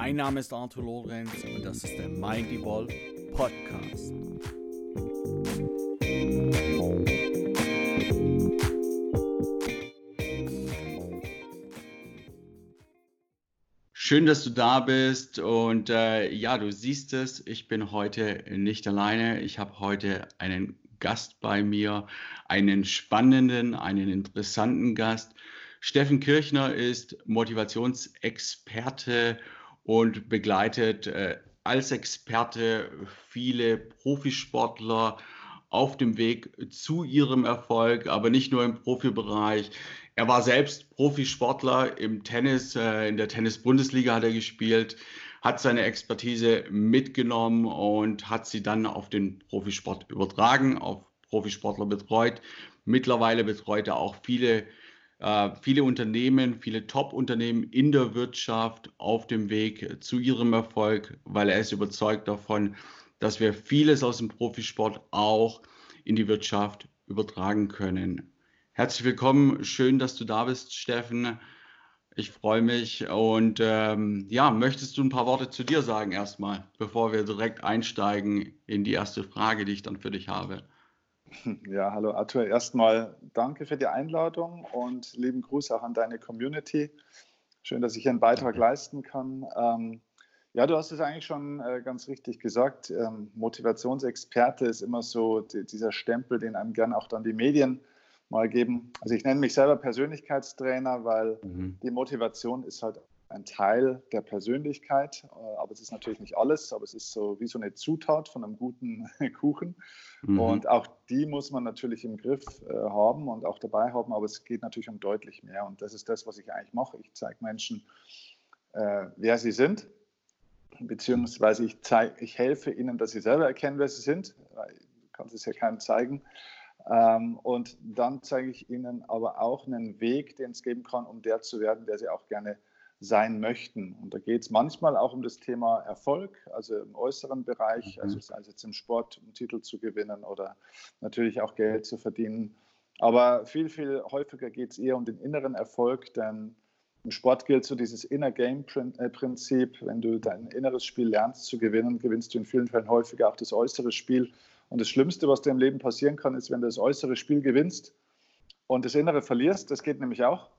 Mein Name ist Arthur Lorenz und das ist der Mind Evolve Podcast. Schön, dass du da bist und äh, ja, du siehst es, ich bin heute nicht alleine. Ich habe heute einen Gast bei mir, einen spannenden, einen interessanten Gast. Steffen Kirchner ist Motivationsexperte und begleitet äh, als Experte viele Profisportler auf dem Weg zu ihrem Erfolg, aber nicht nur im Profibereich. Er war selbst Profisportler im Tennis, äh, in der Tennis-Bundesliga hat er gespielt, hat seine Expertise mitgenommen und hat sie dann auf den Profisport übertragen, auf Profisportler betreut. Mittlerweile betreut er auch viele viele Unternehmen, viele Top-Unternehmen in der Wirtschaft auf dem Weg zu ihrem Erfolg, weil er ist überzeugt davon, dass wir vieles aus dem Profisport auch in die Wirtschaft übertragen können. Herzlich willkommen, schön, dass du da bist, Steffen. Ich freue mich und ähm, ja, möchtest du ein paar Worte zu dir sagen erstmal, bevor wir direkt einsteigen in die erste Frage, die ich dann für dich habe? Ja, hallo Arthur. Erstmal danke für die Einladung und lieben Gruß auch an deine Community. Schön, dass ich einen Beitrag leisten kann. Ähm, ja, du hast es eigentlich schon äh, ganz richtig gesagt. Ähm, Motivationsexperte ist immer so die, dieser Stempel, den einem gern auch dann die Medien mal geben. Also ich nenne mich selber Persönlichkeitstrainer, weil mhm. die Motivation ist halt ein Teil der Persönlichkeit, äh, aber es ist natürlich nicht alles, aber es ist so wie so eine Zutat von einem guten Kuchen. Mhm. Und auch die muss man natürlich im Griff äh, haben und auch dabei haben, aber es geht natürlich um deutlich mehr. Und das ist das, was ich eigentlich mache. Ich zeige Menschen, äh, wer sie sind, beziehungsweise ich, zeig, ich helfe ihnen, dass sie selber erkennen, wer sie sind. Ich kann es ja keinem zeigen. Ähm, und dann zeige ich ihnen aber auch einen Weg, den es geben kann, um der zu werden, der sie auch gerne sein möchten. Und da geht es manchmal auch um das Thema Erfolg, also im äußeren Bereich, mhm. also sei es jetzt im Sport, um Titel zu gewinnen oder natürlich auch Geld zu verdienen. Aber viel, viel häufiger geht es eher um den inneren Erfolg, denn im Sport gilt so dieses Inner Game äh, Prinzip. Wenn du dein inneres Spiel lernst zu gewinnen, gewinnst du in vielen Fällen häufiger auch das äußere Spiel. Und das Schlimmste, was dir im Leben passieren kann, ist, wenn du das äußere Spiel gewinnst und das innere verlierst. Das geht nämlich auch.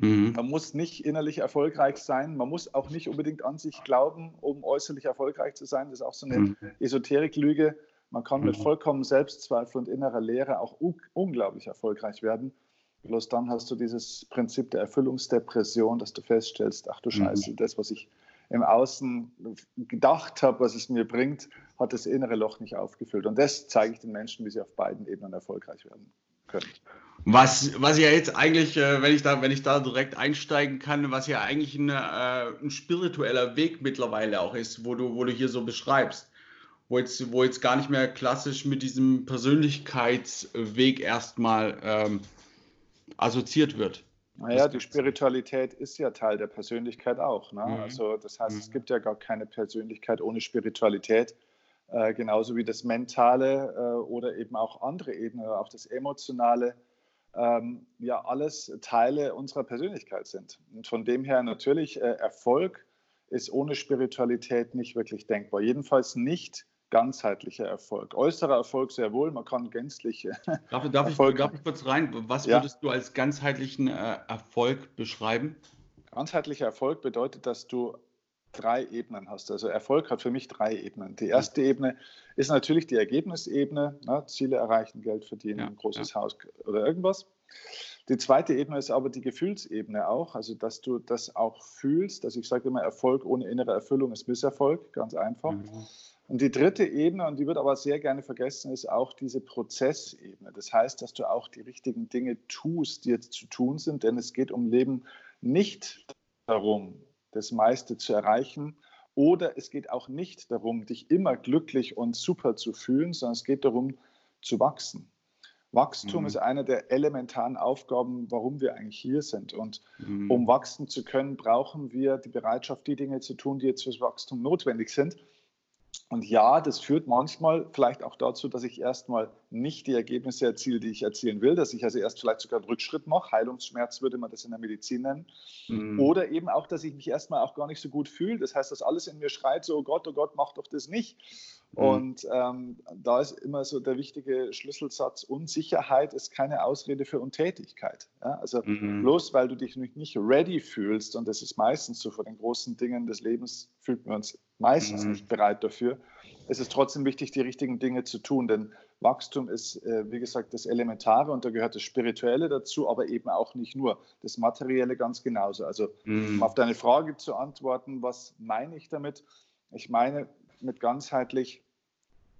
Mhm. Man muss nicht innerlich erfolgreich sein. Man muss auch nicht unbedingt an sich glauben, um äußerlich erfolgreich zu sein. Das ist auch so eine mhm. Esoterik-Lüge. Man kann mit mhm. vollkommen Selbstzweifel und innerer Leere auch unglaublich erfolgreich werden. Bloß dann hast du dieses Prinzip der Erfüllungsdepression, dass du feststellst, ach du mhm. Scheiße, das, was ich im Außen gedacht habe, was es mir bringt, hat das innere Loch nicht aufgefüllt. Und das zeige ich den Menschen, wie sie auf beiden Ebenen erfolgreich werden können. Was, was ja jetzt eigentlich, äh, wenn ich da, wenn ich da direkt einsteigen kann, was ja eigentlich ein, äh, ein spiritueller Weg mittlerweile auch ist, wo du, wo du hier so beschreibst, wo jetzt, wo jetzt gar nicht mehr klassisch mit diesem Persönlichkeitsweg erstmal ähm, assoziiert wird. Naja, die Spiritualität ist ja Teil der Persönlichkeit auch. Ne? Mhm. Also das heißt, mhm. es gibt ja gar keine Persönlichkeit ohne Spiritualität. Äh, genauso wie das Mentale äh, oder eben auch andere Ebenen, auch das Emotionale ähm, ja alles Teile unserer Persönlichkeit sind. Und von dem her natürlich, äh, Erfolg ist ohne Spiritualität nicht wirklich denkbar. Jedenfalls nicht ganzheitlicher Erfolg. Äußerer Erfolg sehr wohl, man kann gänzlich. Äh, darf, darf, Erfolg ich, darf ich kurz rein? Was ja. würdest du als ganzheitlichen äh, Erfolg beschreiben? Ganzheitlicher Erfolg bedeutet, dass du drei Ebenen hast. Also Erfolg hat für mich drei Ebenen. Die erste Ebene ist natürlich die Ergebnisebene, ne? Ziele erreichen, Geld verdienen, ja, großes ja. Haus oder irgendwas. Die zweite Ebene ist aber die Gefühlsebene auch, also dass du das auch fühlst. Also ich sage immer, Erfolg ohne innere Erfüllung ist Misserfolg, ganz einfach. Mhm. Und die dritte Ebene, und die wird aber sehr gerne vergessen, ist auch diese Prozessebene. Das heißt, dass du auch die richtigen Dinge tust, die jetzt zu tun sind, denn es geht um Leben nicht darum, das meiste zu erreichen. Oder es geht auch nicht darum, dich immer glücklich und super zu fühlen, sondern es geht darum, zu wachsen. Wachstum mhm. ist eine der elementaren Aufgaben, warum wir eigentlich hier sind. Und mhm. um wachsen zu können, brauchen wir die Bereitschaft, die Dinge zu tun, die jetzt fürs Wachstum notwendig sind. Und ja, das führt manchmal vielleicht auch dazu, dass ich erstmal nicht die Ergebnisse erziele, die ich erzielen will, dass ich also erst vielleicht sogar einen Rückschritt mache. Heilungsschmerz würde man das in der Medizin nennen. Mhm. Oder eben auch, dass ich mich erstmal auch gar nicht so gut fühle. Das heißt, dass alles in mir schreit, so, oh Gott, oh Gott, mach doch das nicht. Mhm. Und ähm, da ist immer so der wichtige Schlüsselsatz, Unsicherheit ist keine Ausrede für Untätigkeit. Ja? Also mhm. bloß weil du dich nicht ready fühlst, und das ist meistens so vor den großen Dingen des Lebens, fühlt man uns meistens mhm. nicht bereit dafür. Es ist trotzdem wichtig, die richtigen Dinge zu tun, denn Wachstum ist, äh, wie gesagt, das Elementare und da gehört das Spirituelle dazu, aber eben auch nicht nur. Das Materielle ganz genauso. Also, mhm. um auf deine Frage zu antworten, was meine ich damit? Ich meine mit ganzheitlich,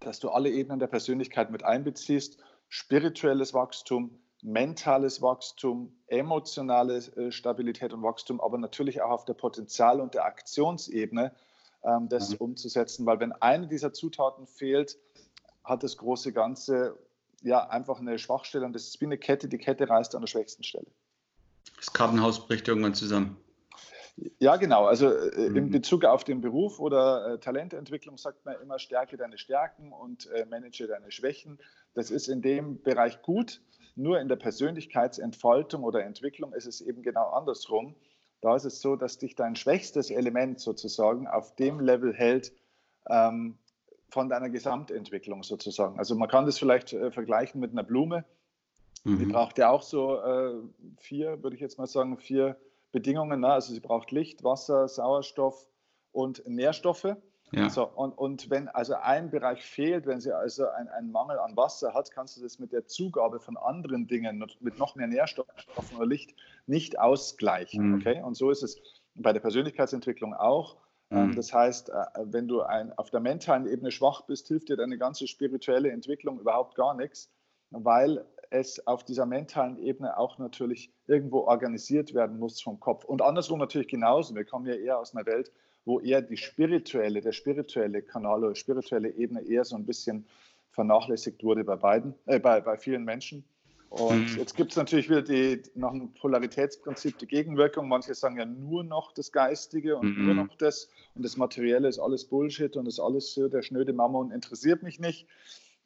dass du alle Ebenen der Persönlichkeit mit einbeziehst. Spirituelles Wachstum, mentales Wachstum, emotionale äh, Stabilität und Wachstum, aber natürlich auch auf der Potenzial- und der Aktionsebene ähm, das mhm. umzusetzen, weil wenn eine dieser Zutaten fehlt, hat das große Ganze ja einfach eine Schwachstelle und das ist wie eine Kette, die Kette reißt an der schwächsten Stelle. Das Kartenhaus bricht irgendwann zusammen. Ja, genau. Also äh, mhm. in Bezug auf den Beruf oder äh, Talententwicklung sagt man immer, stärke deine Stärken und äh, manage deine Schwächen. Das ist in dem Bereich gut. Nur in der Persönlichkeitsentfaltung oder Entwicklung ist es eben genau andersrum. Da ist es so, dass dich dein schwächstes Element sozusagen auf dem Level hält ähm, von deiner Gesamtentwicklung sozusagen. Also man kann das vielleicht äh, vergleichen mit einer Blume. Mhm. Die braucht ja auch so äh, vier, würde ich jetzt mal sagen, vier Bedingungen. Ne? Also sie braucht Licht, Wasser, Sauerstoff und Nährstoffe. Ja. So, und, und wenn also ein Bereich fehlt, wenn sie also einen Mangel an Wasser hat, kannst du das mit der Zugabe von anderen Dingen, mit noch mehr Nährstoffen oder Licht nicht ausgleichen. Mhm. Okay? Und so ist es bei der Persönlichkeitsentwicklung auch. Ähm, mhm. Das heißt, äh, wenn du ein, auf der mentalen Ebene schwach bist, hilft dir deine ganze spirituelle Entwicklung überhaupt gar nichts, weil es auf dieser mentalen Ebene auch natürlich irgendwo organisiert werden muss vom Kopf. Und andersrum natürlich genauso. Wir kommen ja eher aus einer Welt, wo eher die spirituelle, der spirituelle Kanal oder spirituelle Ebene eher so ein bisschen vernachlässigt wurde bei beiden, äh, bei, bei vielen Menschen. Und mhm. jetzt gibt es natürlich wieder die, noch ein Polaritätsprinzip, die Gegenwirkung. Manche sagen ja nur noch das Geistige und mhm. nur noch das und das Materielle ist alles Bullshit und ist alles so der schnöde Mammon interessiert mich nicht.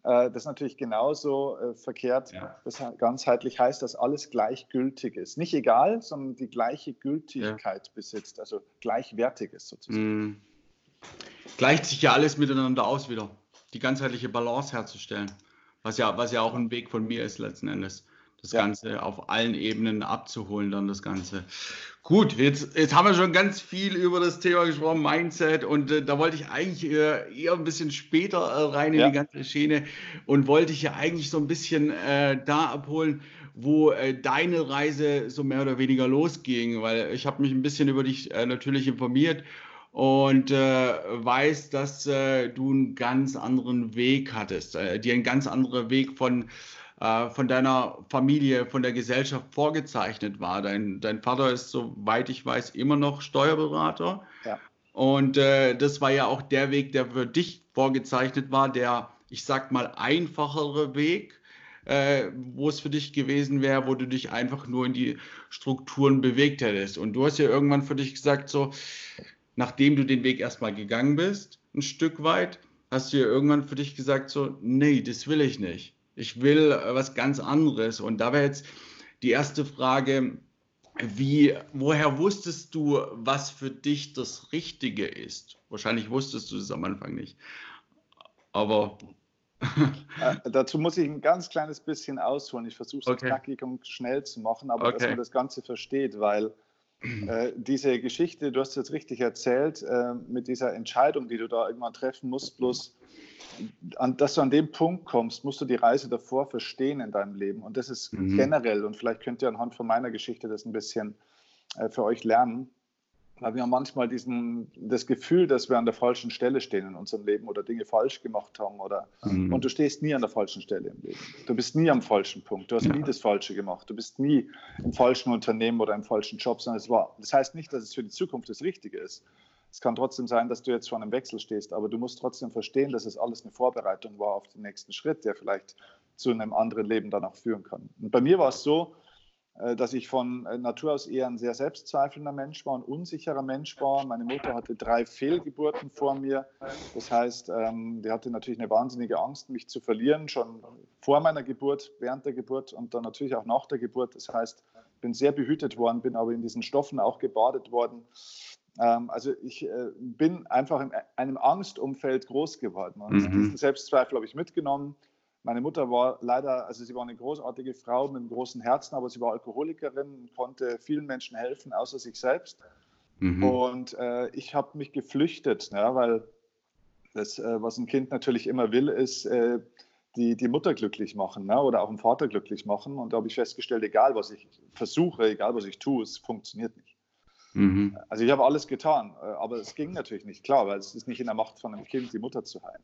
Äh, das ist natürlich genauso äh, verkehrt. Ja. Das ganzheitlich heißt, dass alles gleichgültig ist. Nicht egal, sondern die gleiche Gültigkeit ja. besitzt, also gleichwertig ist sozusagen. Mhm. Gleicht sich ja alles miteinander aus wieder, die ganzheitliche Balance herzustellen, was ja, was ja auch ein Weg von mir ist letzten Endes das ja. Ganze auf allen Ebenen abzuholen, dann das Ganze. Gut, jetzt, jetzt haben wir schon ganz viel über das Thema gesprochen, Mindset, und äh, da wollte ich eigentlich äh, eher ein bisschen später äh, rein in ja. die ganze Schiene und wollte ich ja eigentlich so ein bisschen äh, da abholen, wo äh, deine Reise so mehr oder weniger losging, weil ich habe mich ein bisschen über dich äh, natürlich informiert und äh, weiß, dass äh, du einen ganz anderen Weg hattest, äh, dir ein ganz anderer Weg von äh, von deiner Familie, von der Gesellschaft vorgezeichnet war. Dein, dein Vater ist, soweit ich weiß, immer noch Steuerberater. Ja. Und äh, das war ja auch der Weg, der für dich vorgezeichnet war, der, ich sag mal, einfachere Weg, äh, wo es für dich gewesen wäre, wo du dich einfach nur in die Strukturen bewegt hättest. Und du hast ja irgendwann für dich gesagt, so, nachdem du den Weg erstmal gegangen bist, ein Stück weit, hast du ja irgendwann für dich gesagt, so, nee, das will ich nicht. Ich will äh, was ganz anderes. Und da wäre jetzt die erste Frage, wie, woher wusstest du, was für dich das Richtige ist? Wahrscheinlich wusstest du es am Anfang nicht. Aber. äh, dazu muss ich ein ganz kleines bisschen ausholen. Ich versuche es okay. knackig und schnell zu machen, aber okay. dass man das Ganze versteht, weil äh, diese Geschichte, du hast es jetzt richtig erzählt, äh, mit dieser Entscheidung, die du da irgendwann treffen musst, bloß an, dass du an dem Punkt kommst, musst du die Reise davor verstehen in deinem Leben. Und das ist mhm. generell, und vielleicht könnt ihr anhand von meiner Geschichte das ein bisschen äh, für euch lernen, weil wir haben manchmal diesen, das Gefühl, dass wir an der falschen Stelle stehen in unserem Leben oder Dinge falsch gemacht haben. Oder, mhm. Und du stehst nie an der falschen Stelle im Leben. Du bist nie am falschen Punkt. Du hast ja. nie das Falsche gemacht. Du bist nie im falschen Unternehmen oder im falschen Job, sondern es war. Das heißt nicht, dass es für die Zukunft das Richtige ist. Es kann trotzdem sein, dass du jetzt vor einem Wechsel stehst, aber du musst trotzdem verstehen, dass es alles eine Vorbereitung war auf den nächsten Schritt, der vielleicht zu einem anderen Leben dann auch führen kann. Und bei mir war es so, äh, dass ich von äh, Natur aus eher ein sehr selbstzweifelnder Mensch war, ein unsicherer Mensch war. Meine Mutter hatte drei Fehlgeburten vor mir. Das heißt, ähm, die hatte natürlich eine wahnsinnige Angst, mich zu verlieren, schon vor meiner Geburt, während der Geburt und dann natürlich auch nach der Geburt. Das heißt, ich bin sehr behütet worden, bin aber in diesen Stoffen auch gebadet worden. Ähm, also ich äh, bin einfach in einem Angstumfeld groß geworden. Und mhm. diesen Selbstzweifel habe ich mitgenommen meine Mutter war leider, also sie war eine großartige Frau mit einem großen Herzen, aber sie war Alkoholikerin und konnte vielen Menschen helfen, außer sich selbst. Mhm. Und äh, ich habe mich geflüchtet, ja, weil das, äh, was ein Kind natürlich immer will, ist äh, die, die Mutter glücklich machen ne, oder auch den Vater glücklich machen. Und da habe ich festgestellt, egal was ich versuche, egal was ich tue, es funktioniert nicht. Mhm. Also ich habe alles getan, äh, aber es ging natürlich nicht, klar, weil es ist nicht in der Macht von einem Kind, die Mutter zu heilen.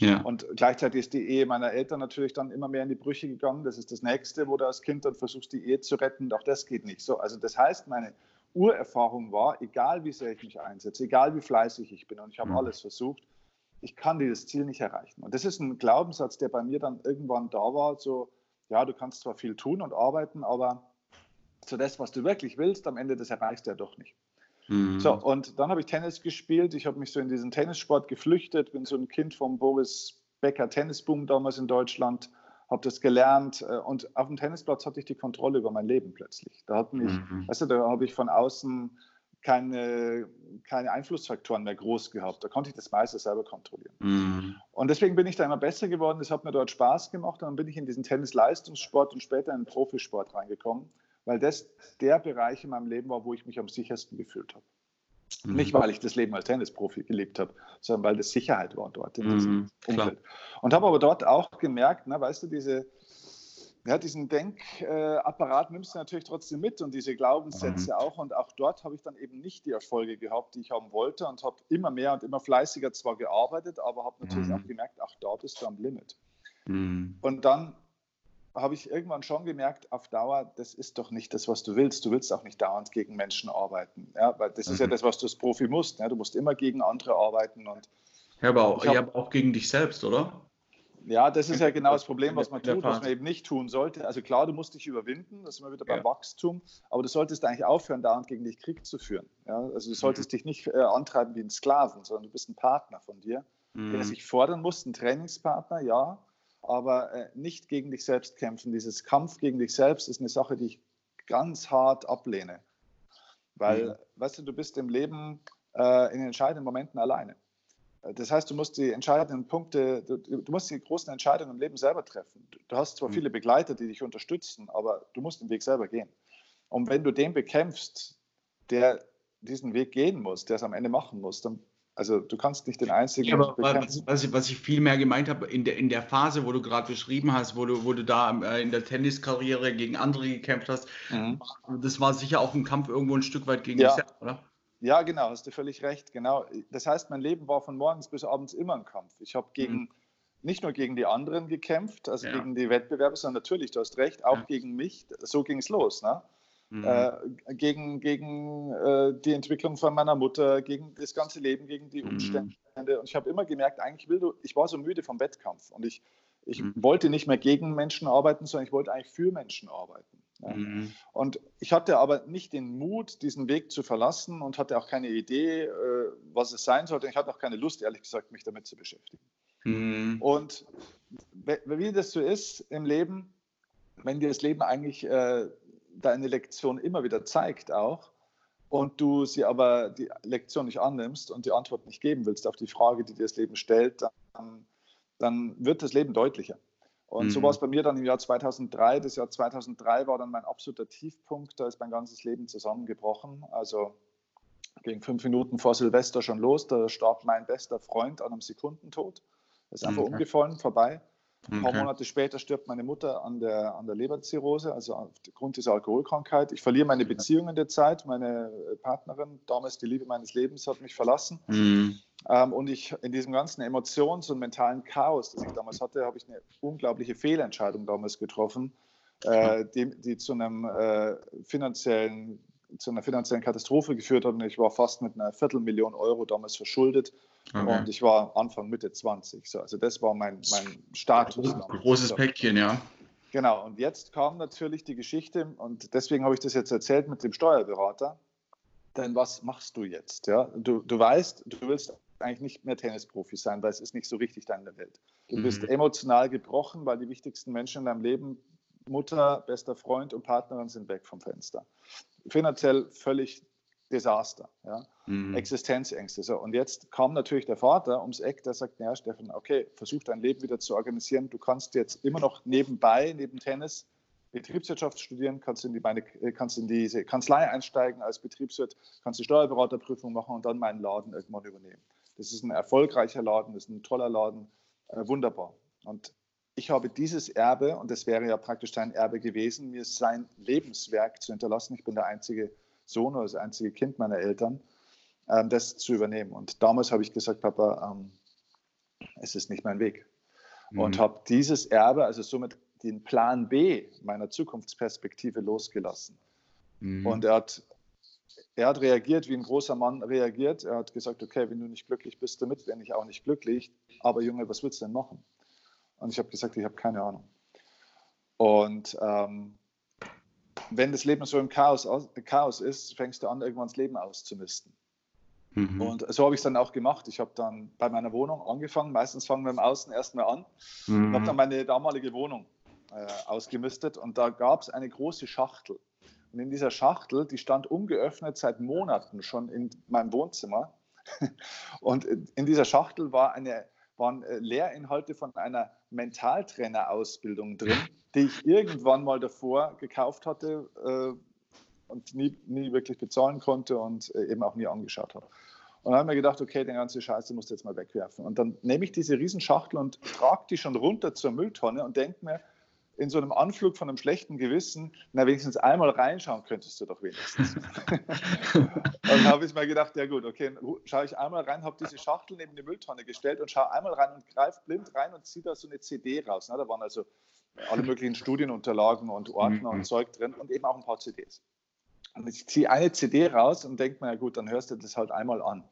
Ja. Und gleichzeitig ist die Ehe meiner Eltern natürlich dann immer mehr in die Brüche gegangen. Das ist das Nächste, wo du als Kind dann versuchst, die Ehe zu retten. Auch das geht nicht so. Also das heißt, meine Urerfahrung war, egal wie sehr ich mich einsetze, egal wie fleißig ich bin und ich habe mhm. alles versucht, ich kann dieses Ziel nicht erreichen. Und das ist ein Glaubenssatz, der bei mir dann irgendwann da war, so, ja, du kannst zwar viel tun und arbeiten, aber so das, was du wirklich willst, am Ende, das erreichst du ja doch nicht. Mhm. So, und dann habe ich Tennis gespielt. Ich habe mich so in diesen Tennissport geflüchtet, bin so ein Kind vom Boris Becker Tennisboom damals in Deutschland, habe das gelernt äh, und auf dem Tennisplatz hatte ich die Kontrolle über mein Leben plötzlich. Da hat mich, mhm. weißt du, da habe ich von außen keine, keine Einflussfaktoren mehr groß gehabt. Da konnte ich das meiste selber kontrollieren. Mhm. Und deswegen bin ich da immer besser geworden. Das hat mir dort Spaß gemacht. Und dann bin ich in diesen Tennis-Leistungssport und später in den Profisport reingekommen weil das der Bereich in meinem Leben war, wo ich mich am sichersten gefühlt habe. Mhm. Nicht, weil ich das Leben als Tennisprofi gelebt habe, sondern weil das Sicherheit war dort in diesem mhm, Umfeld. Und habe aber dort auch gemerkt, na, weißt du, diese, ja, diesen Denkapparat nimmst du natürlich trotzdem mit und diese Glaubenssätze mhm. auch. Und auch dort habe ich dann eben nicht die Erfolge gehabt, die ich haben wollte und habe immer mehr und immer fleißiger zwar gearbeitet, aber habe natürlich mhm. auch gemerkt, ach, da bist du am Limit. Mhm. Und dann habe ich irgendwann schon gemerkt, auf Dauer, das ist doch nicht das, was du willst. Du willst auch nicht dauernd gegen Menschen arbeiten. Ja, weil das mhm. ist ja mhm. das, was du als Profi musst. Ja, du musst immer gegen andere arbeiten. Und ja, aber auch, hab, ja, auch gegen dich selbst, oder? Ja, das ist ja genau das Problem, was man tut, was man eben nicht tun sollte. Also klar, du musst dich überwinden, das ist immer wieder beim ja. Wachstum, aber du solltest eigentlich aufhören, dauernd gegen dich Krieg zu führen. Ja, also du solltest mhm. dich nicht äh, antreiben wie ein Sklaven, sondern du bist ein Partner von dir, mhm. der sich fordern muss, ein Trainingspartner, ja, aber äh, nicht gegen dich selbst kämpfen. Dieses Kampf gegen dich selbst ist eine Sache, die ich ganz hart ablehne. Weil, mhm. weißt du, du bist im Leben äh, in den entscheidenden Momenten alleine. Das heißt, du musst die entscheidenden Punkte, du, du, musst die großen Entscheidungen im Leben selber treffen. Du hast zwar mhm. viele Begleiter, die dich unterstützen, aber du musst den Weg selber gehen. Und wenn du den bekämpfst, der diesen Weg gehen muss, der es am Ende machen muss, dann also du kannst nicht den einzigen. Ja, aber was, was, ich, was ich viel mehr gemeint habe, in der, in der Phase, wo du gerade beschrieben hast, wo du, wo du da äh, in der Tenniskarriere gegen andere gekämpft hast, mhm. das war sicher auch ein Kampf irgendwo ein Stück weit gegen ja. dich selbst, oder? Ja, genau, hast du völlig recht. Genau. Das heißt, mein Leben war von morgens bis abends immer ein Kampf. Ich habe gegen mhm. nicht nur gegen die anderen gekämpft, also ja. gegen die Wettbewerber, sondern natürlich, du hast recht, auch ja. gegen mich. So ging es los. Ne? Mhm. Äh, gegen, gegen äh, die Entwicklung von meiner Mutter, gegen das ganze Leben, gegen die mhm. Umstände. Mhm. Und ich habe immer gemerkt, eigentlich will du, ich war so müde vom Wettkampf und ich, ich mhm. wollte nicht mehr gegen Menschen arbeiten, sondern ich wollte eigentlich für Menschen arbeiten. Ja. Mhm. Und ich hatte aber nicht den Mut, diesen Weg zu verlassen und hatte auch keine Idee, äh, was es sein sollte. Ich hatte auch keine Lust, ehrlich gesagt, mich damit zu beschäftigen. Mhm. Und wie das so ist im Leben, wenn dir das Leben eigentlich äh, deine Lektion immer wieder zeigt auch und du sie aber die Lektion nicht annimmst und die Antwort nicht geben willst auf die Frage, die dir das Leben stellt, dann, dann wird das Leben deutlicher. Und mhm. so war es bei mir dann im Jahr 2003. Das Jahr 2003 war dann mein absoluter Tiefpunkt. Da ist mein ganzes Leben zusammengebrochen. Also ging fünf Minuten vor Silvester schon los. Da starb mein bester Freund an einem Sekundentod. Er ist einfach okay. umgefallen, vorbei. Ein paar. Monate später stirbt meine Mutter an der, an der Leberzirrhose, also aufgrund dieser Alkoholkrankheit. Ich verliere meine Beziehung in der Zeit. Meine äh, Partnerin, damals die Liebe meines Lebens, hat mich verlassen. Mhm. Ähm, und ich in diesem ganzen Emotions- und mentalen Chaos, das ich damals hatte, habe ich eine unglaubliche Fehlentscheidung damals getroffen, äh, die, die, zu einem äh, finanziellen zu einer finanziellen Katastrophe geführt hat und ich war fast mit einer Viertelmillion Euro damals verschuldet okay. und ich war Anfang Mitte 20. So, also das war mein, mein Status. Großes, großes Päckchen, ja. Genau, und jetzt kam natürlich die Geschichte, und deswegen habe ich das jetzt erzählt mit dem Steuerberater. Denn was machst du jetzt? Ja? Du, du weißt, du willst eigentlich nicht mehr Tennisprofi sein, weil es ist nicht so richtig deine Welt. Du mhm. bist emotional gebrochen, weil die wichtigsten Menschen in deinem Leben, Mutter, bester Freund und Partnerin sind weg vom Fenster. Finanziell völlig Desaster, ja? Mhm. Existenzängste. So, und jetzt kam natürlich der Vater ums Eck, der sagt, ja Steffen, okay, versuch dein Leben wieder zu organisieren. Du kannst jetzt immer noch nebenbei, neben Tennis, Betriebswirtschaft studieren, kannst in, die, meine, kannst in diese Kanzlei einsteigen als Betriebswirt, kannst die Steuerberaterprüfung machen und dann meinen Laden irgendwann übernehmen. Das ist ein erfolgreicher Laden, das ist ein toller Laden, äh, wunderbar. Und ich habe dieses Erbe, und das wäre ja praktisch sein Erbe gewesen, mir sein Lebenswerk zu hinterlassen. Ich bin der einzige Sohn oder das einzige Kind meiner Eltern, ähm, das zu übernehmen. Und damals habe ich gesagt, Papa, ähm, es ist nicht mein Weg. Mhm. Und habe dieses Erbe, also somit den Plan B meiner Zukunftsperspektive losgelassen. Mhm. Und er hat, er hat reagiert, wie ein großer Mann reagiert. Er hat gesagt, okay, wenn du nicht glücklich bist damit, bin ich auch nicht glücklich. Aber Junge, was willst du denn machen? Und ich habe gesagt, ich habe keine Ahnung. Und ähm, wenn das Leben so im Chaos, Chaos ist, fängst du an, irgendwann das Leben auszumisten. Mhm. Und so habe ich es dann auch gemacht. Ich habe dann bei meiner Wohnung angefangen. Meistens fangen wir im Außen erstmal an. Mhm. Und habe dann meine damalige Wohnung äh, ausgemistet. Und da gab es eine große Schachtel. Und in dieser Schachtel, die stand ungeöffnet seit Monaten schon in meinem Wohnzimmer. Und in dieser Schachtel war eine, waren äh, Lehrinhalte von einer Mentaltrainer-Ausbildung drin, die ich irgendwann mal davor gekauft hatte äh, und nie, nie wirklich bezahlen konnte und äh, eben auch nie angeschaut habe. Und dann habe ich mir gedacht, okay, den ganzen Scheiße musst du jetzt mal wegwerfen. Und dann nehme ich diese Riesenschachtel und trage die schon runter zur Mülltonne und denke mir, in so einem Anflug von einem schlechten Gewissen, na wenigstens einmal reinschauen könntest du doch wenigstens. und dann habe ich mir gedacht, ja gut, okay, schaue ich einmal rein, habe diese Schachtel neben die Mülltonne gestellt und schaue einmal rein und greife blind rein und ziehe da so eine CD raus. Ne? Da waren also alle möglichen Studienunterlagen und Ordner und mhm. Zeug drin und eben auch ein paar CDs. Und ich ziehe eine CD raus und denke mir, ja gut, dann hörst du das halt einmal an.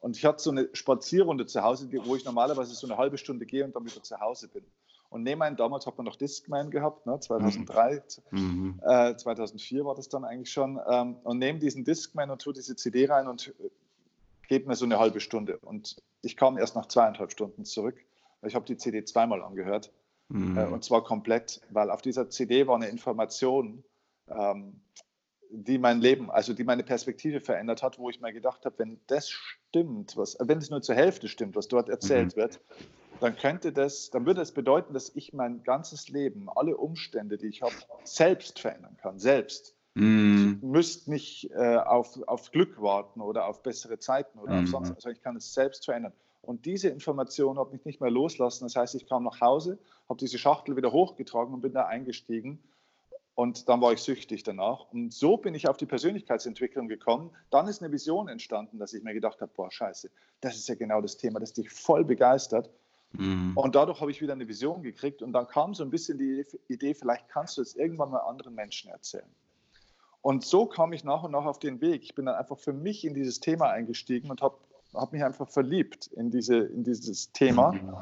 Und ich hatte so eine Spazierrunde zu Hause, wo ich normalerweise so eine halbe Stunde gehe und dann wieder zu Hause bin. Und nehme einen, damals hat man noch Discman gehabt, ne, 2003, mhm. äh, 2004 war das dann eigentlich schon, ähm, und nehme diesen Discman und tue diese CD rein und äh, gebe mir so eine halbe Stunde. Und ich kam erst nach zweieinhalb Stunden zurück, ich habe die CD zweimal angehört. Mhm. Äh, und zwar komplett, weil auf dieser CD war eine Information, ähm, die mein Leben, also die meine Perspektive verändert hat, wo ich mir gedacht habe, wenn das stimmt, was, wenn es nur zur Hälfte stimmt, was dort erzählt mhm. wird, dann könnte das, dann würde es das bedeuten, dass ich mein ganzes Leben, alle Umstände, die ich habe, selbst verändern kann, selbst. Mm. Ich müsste nicht äh, auf, auf Glück warten oder auf bessere Zeiten oder mm. auf sonst, also ich kann es selbst verändern. Und diese Information hat mich nicht mehr loslassen. Das heißt, ich kam nach Hause, habe diese Schachtel wieder hochgetragen und bin da eingestiegen. Und dann war ich süchtig danach. Und so bin ich auf die Persönlichkeitsentwicklung gekommen. Dann ist eine Vision entstanden, dass ich mir gedacht habe, boah, scheiße, das ist ja genau das Thema, das dich voll begeistert. Mhm. Und dadurch habe ich wieder eine Vision gekriegt und dann kam so ein bisschen die Idee, vielleicht kannst du es irgendwann mal anderen Menschen erzählen. Und so kam ich nach und nach auf den Weg. Ich bin dann einfach für mich in dieses Thema eingestiegen und habe hab mich einfach verliebt in, diese, in dieses Thema. Mhm.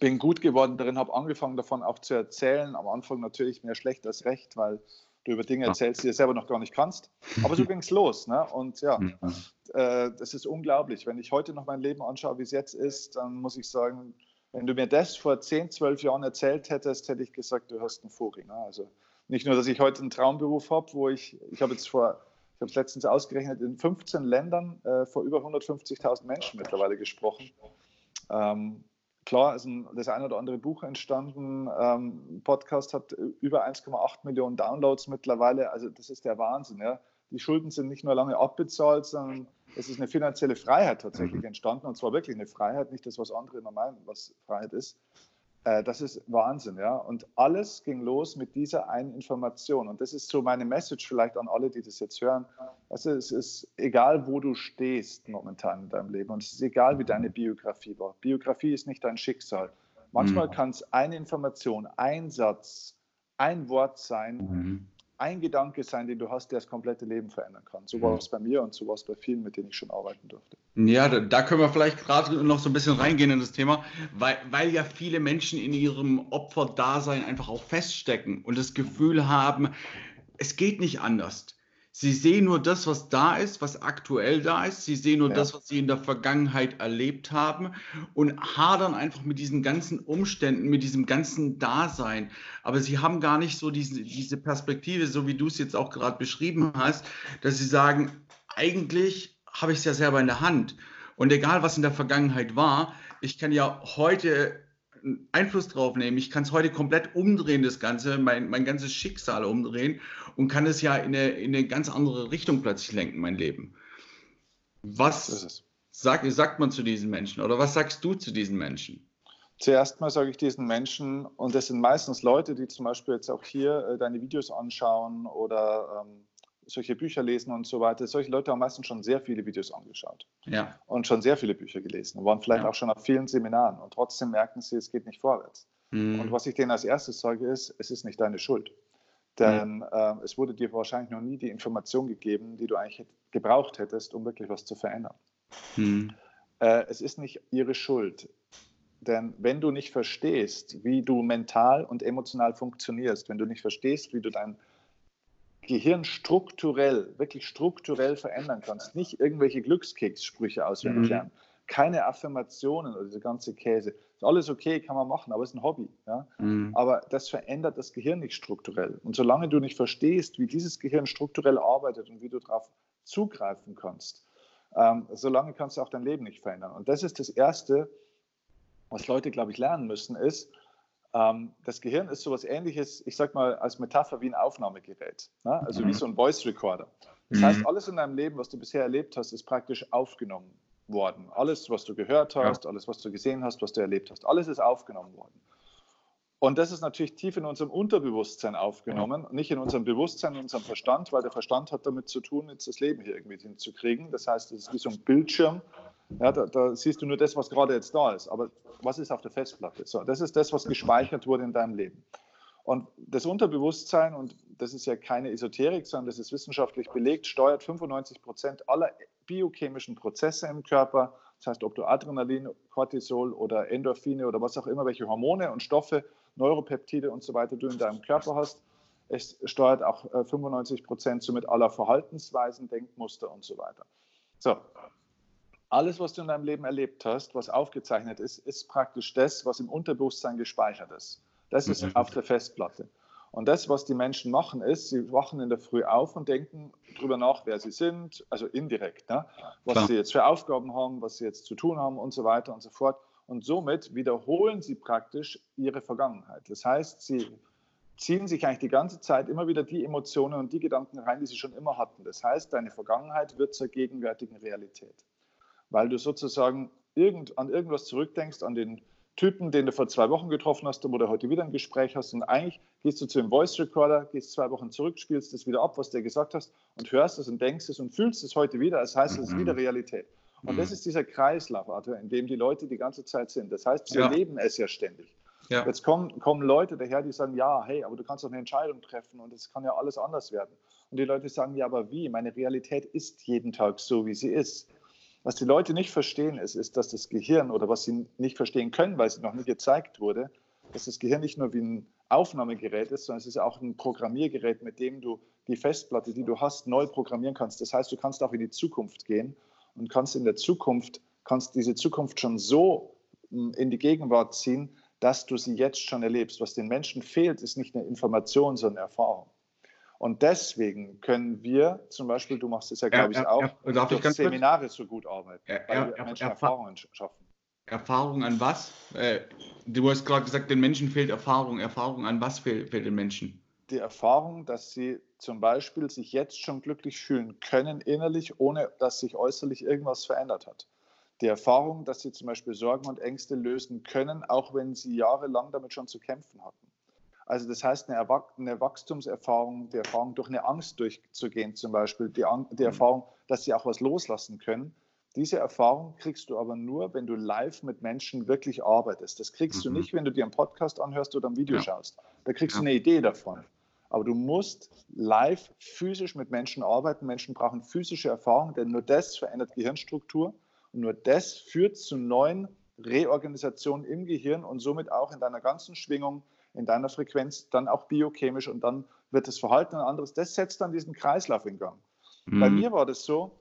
Bin gut geworden darin, habe angefangen davon auch zu erzählen. Am Anfang natürlich mehr schlecht als recht, weil du über Dinge erzählst, die du selber noch gar nicht kannst. Aber so ging es los. Ne? Und ja, äh, das ist unglaublich. Wenn ich heute noch mein Leben anschaue, wie es jetzt ist, dann muss ich sagen, wenn du mir das vor 10, 12 Jahren erzählt hättest, hätte ich gesagt, du hast einen Vogel. Ne? Also nicht nur, dass ich heute einen Traumberuf habe, wo ich, ich habe jetzt vor, ich habe es letztens ausgerechnet, in 15 Ländern äh, vor über 150.000 Menschen mittlerweile gesprochen. Ähm, klar ist ein, das eine oder andere Buch entstanden. Ähm, Podcast hat über 1,8 Millionen Downloads mittlerweile. Also das ist der Wahnsinn. Ja. Die Schulden sind nicht nur lange abbezahlt, sondern es ist eine finanzielle Freiheit tatsächlich mhm. entstanden. Und zwar wirklich eine Freiheit, nicht das, was andere normal was Freiheit ist. Äh, das ist Wahnsinn, ja. Und alles ging los mit dieser einen Information. Und das ist so meine Message vielleicht an alle, die das jetzt hören. Also es ist egal, wo du stehst momentan in deinem Leben. Und es ist egal, wie deine Biografie war. Biografie ist nicht dein Schicksal. Manchmal mhm. kann es eine Information, ein Satz, ein Wort sein, mhm. Ein Gedanke sein, den du hast, der das komplette Leben verändern kann. So war es bei mir und so war es bei vielen, mit denen ich schon arbeiten durfte. Ja, da, da können wir vielleicht gerade noch so ein bisschen reingehen in das Thema, weil, weil ja viele Menschen in ihrem Opferdasein einfach auch feststecken und das Gefühl haben, es geht nicht anders. Sie sehen nur das, was da ist, was aktuell da ist. Sie sehen nur ja. das, was sie in der Vergangenheit erlebt haben und hadern einfach mit diesen ganzen Umständen, mit diesem ganzen Dasein. Aber sie haben gar nicht so diese, diese Perspektive, so wie du es jetzt auch gerade beschrieben hast, dass sie sagen, eigentlich habe ich es ja selber in der Hand. Und egal, was in der Vergangenheit war, ich kann ja heute Einfluss drauf nehmen. Ich kann es heute komplett umdrehen, das Ganze, mein, mein ganzes Schicksal umdrehen und kann es ja in eine, in eine ganz andere Richtung plötzlich lenken, mein Leben. Was sagt, sagt man zu diesen Menschen oder was sagst du zu diesen Menschen? Zuerst mal sage ich diesen Menschen, und das sind meistens Leute, die zum Beispiel jetzt auch hier äh, deine Videos anschauen oder ähm, solche Bücher lesen und so weiter. Solche Leute haben meistens schon sehr viele Videos angeschaut ja. und schon sehr viele Bücher gelesen und waren vielleicht ja. auch schon auf vielen Seminaren und trotzdem merken sie, es geht nicht vorwärts. Mhm. Und was ich denen als erstes sage, ist, es ist nicht deine Schuld. Denn mhm. äh, es wurde dir wahrscheinlich noch nie die Information gegeben, die du eigentlich gebraucht hättest, um wirklich was zu verändern. Mhm. Äh, es ist nicht ihre Schuld. Denn wenn du nicht verstehst, wie du mental und emotional funktionierst, wenn du nicht verstehst, wie du dein Gehirn strukturell, wirklich strukturell verändern kannst, nicht irgendwelche Glückskekssprüche auswendig mhm. lernen, keine Affirmationen oder diese ganze Käse. Ist alles okay, kann man machen, aber es ist ein Hobby. Ja? Mhm. Aber das verändert das Gehirn nicht strukturell. Und solange du nicht verstehst, wie dieses Gehirn strukturell arbeitet und wie du darauf zugreifen kannst, ähm, solange kannst du auch dein Leben nicht verändern. Und das ist das Erste, was Leute, glaube ich, lernen müssen, ist, ähm, das Gehirn ist so etwas ähnliches, ich sage mal als Metapher wie ein Aufnahmegerät, ne? also mhm. wie so ein Voice Recorder. Das mhm. heißt, alles in deinem Leben, was du bisher erlebt hast, ist praktisch aufgenommen worden. Alles, was du gehört hast, ja. alles, was du gesehen hast, was du erlebt hast, alles ist aufgenommen worden. Und das ist natürlich tief in unserem Unterbewusstsein aufgenommen, nicht in unserem Bewusstsein, in unserem Verstand, weil der Verstand hat damit zu tun, jetzt das Leben hier irgendwie hinzukriegen. Das heißt, es ist wie so ein Bildschirm, ja, da, da, siehst du nur das, was gerade jetzt da ist. Aber was ist auf der Festplatte? So, das ist das, was gespeichert wurde in deinem Leben. Und das Unterbewusstsein, und das ist ja keine Esoterik, sondern das ist wissenschaftlich belegt, steuert 95 Prozent aller biochemischen Prozesse im Körper. Das heißt, ob du Adrenalin, Cortisol oder Endorphine oder was auch immer, welche Hormone und Stoffe, Neuropeptide und so weiter du in deinem Körper hast. Es steuert auch 95 äh, Prozent somit aller Verhaltensweisen, Denkmuster und so weiter. So, alles, was du in deinem Leben erlebt hast, was aufgezeichnet ist, ist praktisch das, was im Unterbewusstsein gespeichert ist. Das ist mhm. auf der Festplatte. Und das, was die Menschen machen, ist, sie wachen in der Früh auf und denken darüber nach, wer sie sind, also indirekt, ne? was Klar. sie jetzt für Aufgaben haben, was sie jetzt zu tun haben und so weiter und so fort. Und somit wiederholen sie praktisch ihre Vergangenheit. Das heißt, sie ziehen sich eigentlich die ganze Zeit immer wieder die Emotionen und die Gedanken rein, die sie schon immer hatten. Das heißt, deine Vergangenheit wird zur gegenwärtigen Realität weil du sozusagen irgend, an irgendwas zurückdenkst, an den Typen, den du vor zwei Wochen getroffen hast oder heute wieder ein Gespräch hast und eigentlich gehst du zu dem Voice Recorder, gehst zwei Wochen zurück, spielst es wieder ab, was du gesagt hast und hörst es und denkst es und fühlst es heute wieder, als heißt es ist wieder mhm. Realität. Und das mhm. ist dieser Kreislauf, Arthur, in dem die Leute die ganze Zeit sind. Das heißt, sie ja. erleben es ja ständig. Ja. Jetzt kommen, kommen Leute daher, die sagen, ja, hey, aber du kannst doch eine Entscheidung treffen und es kann ja alles anders werden. Und die Leute sagen, ja, aber wie? Meine Realität ist jeden Tag so, wie sie ist. Was die Leute nicht verstehen, ist, ist, dass das Gehirn oder was sie nicht verstehen können, weil es noch nie gezeigt wurde, dass das Gehirn nicht nur wie ein Aufnahmegerät ist, sondern es ist auch ein Programmiergerät, mit dem du die Festplatte, die du hast, neu programmieren kannst. Das heißt, du kannst auch in die Zukunft gehen und kannst in der Zukunft, kannst diese Zukunft schon so hm, in die Gegenwart ziehen, dass du sie jetzt schon erlebst. Was den Menschen fehlt, ist nicht eine Information, sondern Erfahrung. Und deswegen können wir zum Beispiel, du machst es ja, glaube ich, auch, er, durch Seminare kurz? so gut arbeiten, weil wir Menschen Erfahrungen schaffen. Erfahrung an was? Äh, du hast gerade gesagt, den Menschen fehlt Erfahrung. Erfahrung an was fehlt, fehlt den Menschen? Die Erfahrung, dass sie zum Beispiel sich jetzt schon glücklich fühlen können innerlich, ohne dass sich äußerlich irgendwas verändert hat. Die Erfahrung, dass sie zum Beispiel Sorgen und Ängste lösen können, auch wenn sie jahrelang damit schon zu kämpfen hatten. Also das heißt, eine, eine, Wachstumserfahrung, die Erfahrung durch eine Angst durchzugehen zum Beispiel, die, die mhm. Erfahrung, dass sie auch was loslassen können. Diese Erfahrung kriegst du aber nur, wenn du live mit Menschen wirklich arbeitest. Das kriegst mhm. du nicht, wenn du dir einen Podcast anhörst oder ein Video ja. schaust. Da kriegst ja. du eine Idee davon. Aber du musst live physisch mit Menschen arbeiten. Menschen brauchen physische Erfahrung, denn nur das verändert Gehirnstruktur und nur das führt zu neuen Reorganisationen im Gehirn und somit auch in deiner ganzen Schwingung, in deiner Frequenz, dann auch biochemisch und dann wird das Verhalten ein anderes. Das setzt dann diesen Kreislauf in Gang. Mhm. Bei mir war das so,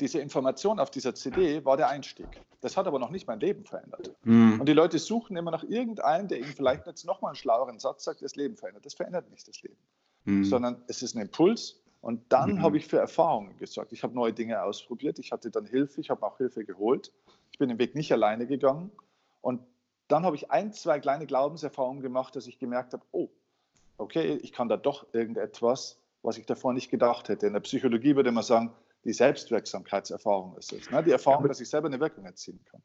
diese Information auf dieser CD war der Einstieg. Das hat aber noch nicht mein Leben verändert. Mhm. Und die Leute suchen immer nach irgendeinem, der ihnen vielleicht jetzt nochmal einen schlaueren Satz sagt, das Leben verändert. Das verändert nicht das Leben, mhm. sondern es ist ein Impuls. Und dann mhm. habe ich für Erfahrungen gesorgt. Ich habe neue Dinge ausprobiert. Ich hatte dann Hilfe. Ich habe auch Hilfe geholt. Ich bin den Weg nicht alleine gegangen. Und dann habe ich ein, zwei kleine Glaubenserfahrungen gemacht, dass ich gemerkt habe, oh, okay, ich kann da doch irgendetwas, was ich davor nicht gedacht hätte. In der Psychologie würde man sagen, die Selbstwirksamkeitserfahrung ist es. Ne? Die Erfahrung, dass ich selber eine Wirkung erzielen kann.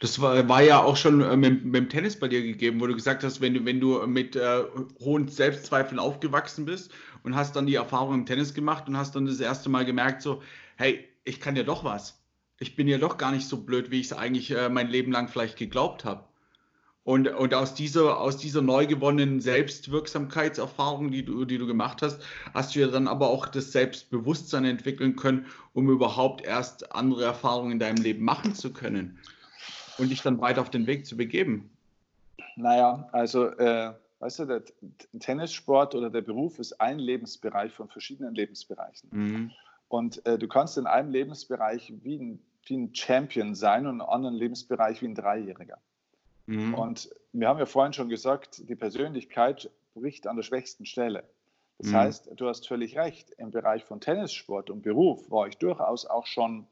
Das war, war ja auch schon äh, mit, mit, dem Tennis bei dir gegeben, wo du gesagt hast, wenn du, wenn du mit äh, hohen Selbstzweifeln aufgewachsen bist und hast dann die Erfahrung im Tennis gemacht und hast dann das erste Mal gemerkt, so, hey, ich kann ja doch was. Ich bin ja doch gar nicht so blöd, wie ich es eigentlich äh, mein Leben lang vielleicht geglaubt habe. Und, und aus, dieser, aus dieser neu gewonnenen Selbstwirksamkeitserfahrung, die du, die du gemacht hast, hast du ja dann aber auch das Selbstbewusstsein entwickeln können, um überhaupt erst andere Erfahrungen in deinem Leben machen zu können und dich dann weiter auf den Weg zu begeben. Naja, also, äh, weißt du, der Tennissport oder der Beruf ist ein Lebensbereich von verschiedenen Lebensbereichen. Mhm. Und äh, du kannst in einem Lebensbereich wie ein, wie ein Champion sein und in einem anderen Lebensbereich wie ein Dreijähriger. Mhm. Und wir haben ja vorhin schon gesagt, die Persönlichkeit bricht an der schwächsten Stelle. Das mhm. heißt, du hast völlig recht, im Bereich von Tennissport und Beruf war ich durchaus auch schon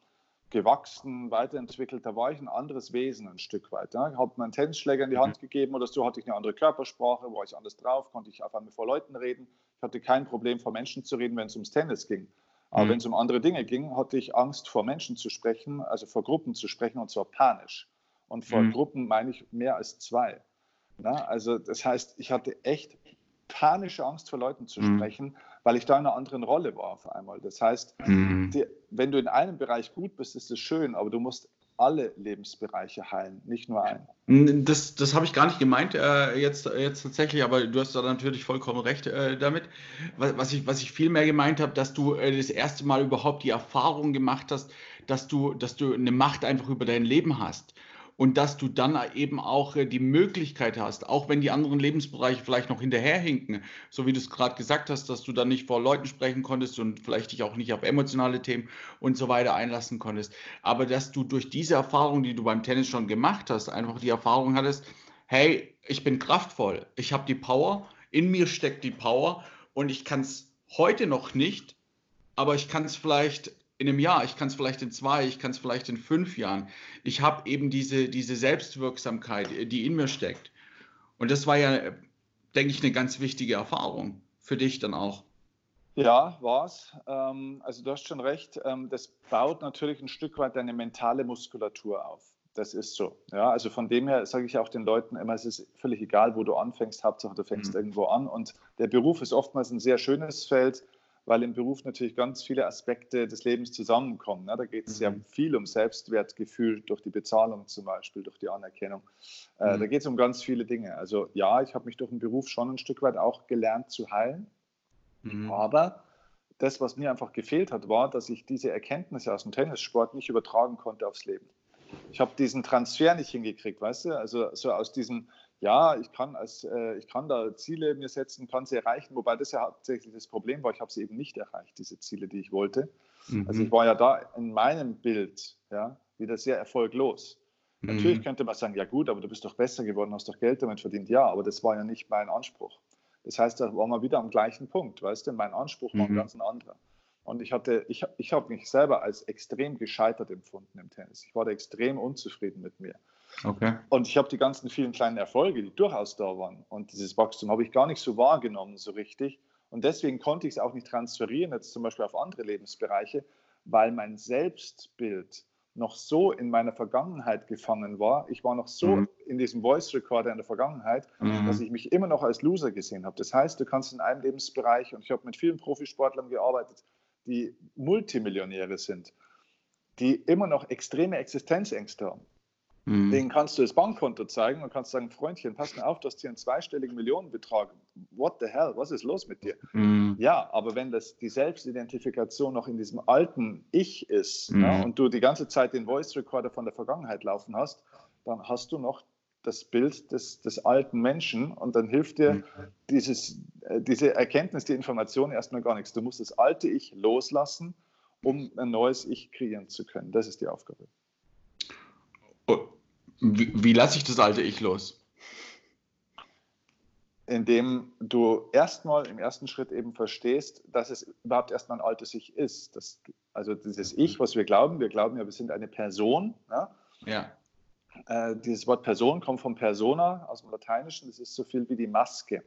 gewachsen, weiterentwickelt. Da war ich ein anderes Wesen ein Stück weit. Ich habe mir einen Tennisschläger in die Hand mhm. gegeben oder so, hatte ich eine andere Körpersprache, war ich anders drauf, konnte ich auf einmal vor Leuten reden. Ich hatte kein Problem, vor Menschen zu reden, wenn es ums Tennis ging. Aber mhm. wenn es um andere Dinge ging, hatte ich Angst, vor Menschen zu sprechen, also vor Gruppen zu sprechen und zwar panisch. Und vor mhm. Gruppen meine ich mehr als zwei. Na, also das heißt, ich hatte echt panische Angst vor Leuten zu mhm. sprechen, weil ich da in einer anderen Rolle war auf einmal. Das heißt, mhm. die, wenn du in einem Bereich gut bist, ist es schön, aber du musst alle Lebensbereiche heilen, nicht nur einen. Das, das habe ich gar nicht gemeint äh, jetzt, jetzt tatsächlich, aber du hast da natürlich vollkommen recht äh, damit. Was, was, ich, was ich viel mehr gemeint habe, dass du äh, das erste Mal überhaupt die Erfahrung gemacht hast, dass du, dass du eine Macht einfach über dein Leben hast und dass du dann eben auch äh, die Möglichkeit hast, auch wenn die anderen Lebensbereiche vielleicht noch hinterherhinken, so wie du es gerade gesagt hast, dass du dann nicht vor Leuten sprechen konntest und vielleicht dich auch nicht auf emotionale Themen und so weiter einlassen konntest, aber dass du durch diese Erfahrung, die du beim Tennis schon gemacht hast, einfach die Erfahrung hattest, hey, ich bin kraftvoll, ich habe die Power, in mir steckt die Power und ich kann es heute noch nicht, aber ich kann es vielleicht in einem Jahr, ich kann es vielleicht in zwei, ich kann es vielleicht in fünf Jahren. Ich habe eben diese, diese Selbstwirksamkeit, äh, die in mir steckt. Und das war ja, denke ich, eine ganz wichtige Erfahrung für dich dann auch. Ja, war's. Ähm, also du hast schon recht. Ähm, das baut natürlich ein Stück weit deine mentale Muskulatur auf. Das ist so. Ja, also von dem her sage ich auch den Leuten immer, es ist völlig egal, wo du anfängst. Hauptsache, du fängst mhm. irgendwo an. Und der Beruf ist oftmals ein sehr schönes Feld weil im Beruf natürlich ganz viele Aspekte des Lebens zusammenkommen. Ne? Da geht es mhm. ja viel um Selbstwertgefühl durch die Bezahlung zum Beispiel, durch die Anerkennung. Äh, mhm. Da geht es um ganz viele Dinge. Also ja, ich habe mich durch den Beruf schon ein Stück weit auch gelernt zu heilen. Mhm. Aber das, was mir einfach gefehlt hat, war, dass ich diese Erkenntnisse aus dem Tennissport nicht übertragen konnte aufs Leben. Ich habe diesen Transfer nicht hingekriegt, weißt du? Also so aus diesem ja, ich kann, als, äh, ich kann da Ziele mir setzen, kann sie erreichen, wobei das ja hauptsächlich das Problem war, ich habe sie eben nicht erreicht, diese Ziele, die ich wollte. Mhm. Also ich war ja da in meinem Bild ja, wieder sehr erfolglos. Mhm. Natürlich könnte man sagen, ja gut, aber du bist doch besser geworden, hast doch Geld damit verdient. Ja, aber das war ja nicht mein Anspruch. Das heißt, da waren wir wieder am gleichen Punkt, weißt du, mein Anspruch war ein mhm. ganz anderer. Und ich hatte, ich, ich habe mich selber als extrem gescheitert empfunden im Tennis. Ich war da extrem unzufrieden mit mir. Okay. Und ich habe die ganzen vielen kleinen Erfolge, die durchaus da waren. Und dieses Wachstum habe ich gar nicht so wahrgenommen, so richtig. Und deswegen konnte ich es auch nicht transferieren, jetzt zum Beispiel auf andere Lebensbereiche, weil mein Selbstbild noch so in meiner Vergangenheit gefangen war. Ich war noch so mhm. in diesem Voice Recorder in der Vergangenheit, mhm. dass ich mich immer noch als Loser gesehen habe. Das heißt, du kannst in einem Lebensbereich, und ich habe mit vielen Profisportlern gearbeitet, die Multimillionäre sind, die immer noch extreme Existenzängste haben Mhm. Den kannst du das Bankkonto zeigen und kannst sagen, Freundchen, pass mir auf, du hast hier einen zweistelligen Millionenbetrag. What the hell? Was ist los mit dir? Mhm. Ja, aber wenn das die Selbstidentifikation noch in diesem alten Ich ist mhm. ja, und du die ganze Zeit den Voice Recorder von der Vergangenheit laufen hast, dann hast du noch das Bild des, des alten Menschen und dann hilft dir mhm. dieses, äh, diese Erkenntnis, die Information erstmal gar nichts. Du musst das alte Ich loslassen, um ein neues Ich kreieren zu können. Das ist die Aufgabe. Wie, wie lasse ich das alte Ich los? Indem du erstmal im ersten Schritt eben verstehst, dass es überhaupt erstmal ein altes Ich ist. Das, also dieses Ich, was wir glauben, wir glauben ja, wir sind eine Person. Ja. ja. Äh, dieses Wort Person kommt von Persona aus dem Lateinischen. Das ist so viel wie die Maske.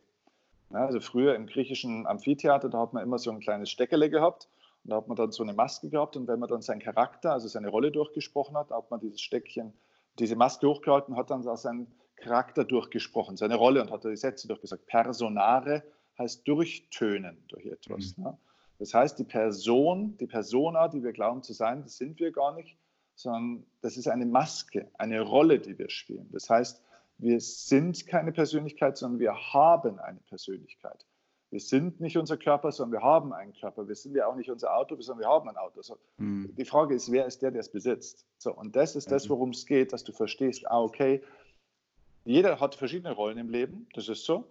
Ja, also früher im griechischen Amphitheater, da hat man immer so ein kleines Steckerle gehabt und da hat man dann so eine Maske gehabt und wenn man dann seinen Charakter, also seine Rolle durchgesprochen hat, da hat man dieses Steckchen diese Maske hochgehalten, hat dann seinen Charakter durchgesprochen, seine Rolle und hat die Sätze durchgesagt. Personare heißt durchtönen durch etwas. Mhm. Ne? Das heißt, die Person, die Persona, die wir glauben zu sein, das sind wir gar nicht, sondern das ist eine Maske, eine Rolle, die wir spielen. Das heißt, wir sind keine Persönlichkeit, sondern wir haben eine Persönlichkeit. Wir sind nicht unser Körper, sondern wir haben einen Körper. Wir sind ja auch nicht unser Auto, sondern wir haben ein Auto. So, mhm. Die Frage ist, wer ist der, der es besitzt? So, und das ist das, worum es geht, dass du verstehst, ah, okay, jeder hat verschiedene Rollen im Leben, das ist so.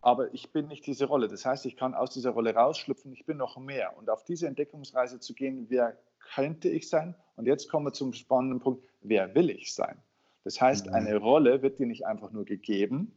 Aber ich bin nicht diese Rolle. Das heißt, ich kann aus dieser Rolle rausschlüpfen, ich bin noch mehr. Und auf diese Entdeckungsreise zu gehen, wer könnte ich sein? Und jetzt kommen wir zum spannenden Punkt, wer will ich sein? Das heißt, mhm. eine Rolle wird dir nicht einfach nur gegeben,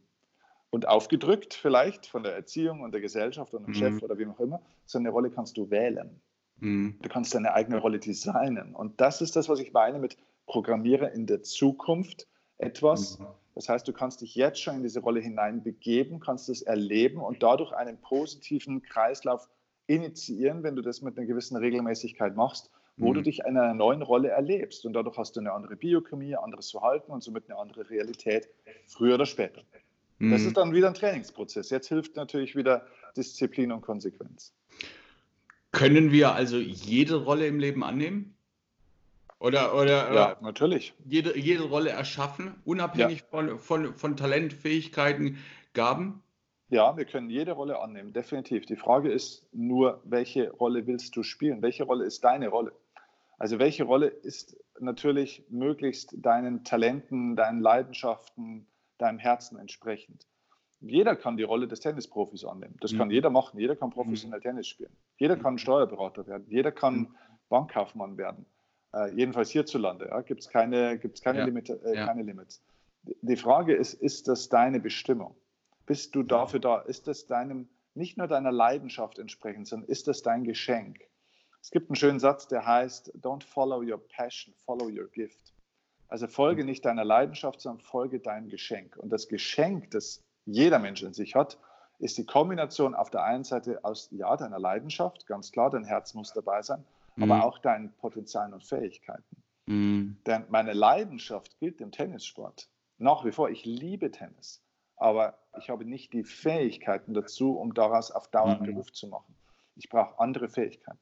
und aufgedrückt vielleicht von der Erziehung und der Gesellschaft und dem mhm. Chef oder wie auch immer, sondern eine Rolle kannst du wählen. Mhm. Du kannst deine eigene Rolle designen. Und das ist das, was ich meine mit Programmiere in der Zukunft etwas. Mhm. Das heißt, du kannst dich jetzt schon in diese Rolle hineinbegeben, kannst es erleben und dadurch einen positiven Kreislauf initiieren, wenn du das mit einer gewissen Regelmäßigkeit machst, wo du mhm. dich in einer neuen Rolle erlebst. Und dadurch hast du eine andere Biochemie, anderes Verhalten und somit eine andere Realität, früher oder später. Das mhm. ist dann wieder ein Trainingsprozess. Jetzt hilft natürlich wieder Disziplin und Konsequenz. Können wir also jede Rolle im Leben annehmen? Oder, oder ja, natürlich. Jede, jede Rolle erschaffen, unabhängig ja. von, von, von Talent, Fähigkeiten, Gaben? Ja, wir können jede Rolle annehmen, definitiv. Die Frage ist nur, welche Rolle willst du spielen? Welche Rolle ist deine Rolle? Also welche Rolle ist natürlich möglichst deinen Talenten, deinen Leidenschaften, deinem Herzen entsprechend. Jeder kann die Rolle des Tennisprofis annehmen. Das mhm. kann jeder machen. Jeder kann professionell mhm. Tennis spielen. Jeder kann Steuerberater werden. Jeder kann mhm. Bankkaufmann werden. Äh, jedenfalls hierzulande ja, gibt es keine, gibt's keine, ja. Limit, äh, ja. keine Limits. Die Frage ist, ist das deine Bestimmung? Bist du dafür da? Ist das deinem, nicht nur deiner Leidenschaft entsprechend, sondern ist das dein Geschenk? Es gibt einen schönen Satz, der heißt, don't follow your passion, follow your gift. Also folge nicht deiner Leidenschaft, sondern folge deinem Geschenk. Und das Geschenk, das jeder Mensch in sich hat, ist die Kombination auf der einen Seite aus, ja, deiner Leidenschaft, ganz klar, dein Herz muss dabei sein, mhm. aber auch deinen Potenzialen und Fähigkeiten. Mhm. Denn meine Leidenschaft gilt im Tennissport. Nach wie vor, ich liebe Tennis, aber ich habe nicht die Fähigkeiten dazu, um daraus auf Dauer einen mhm. Beruf zu machen. Ich brauche andere Fähigkeiten.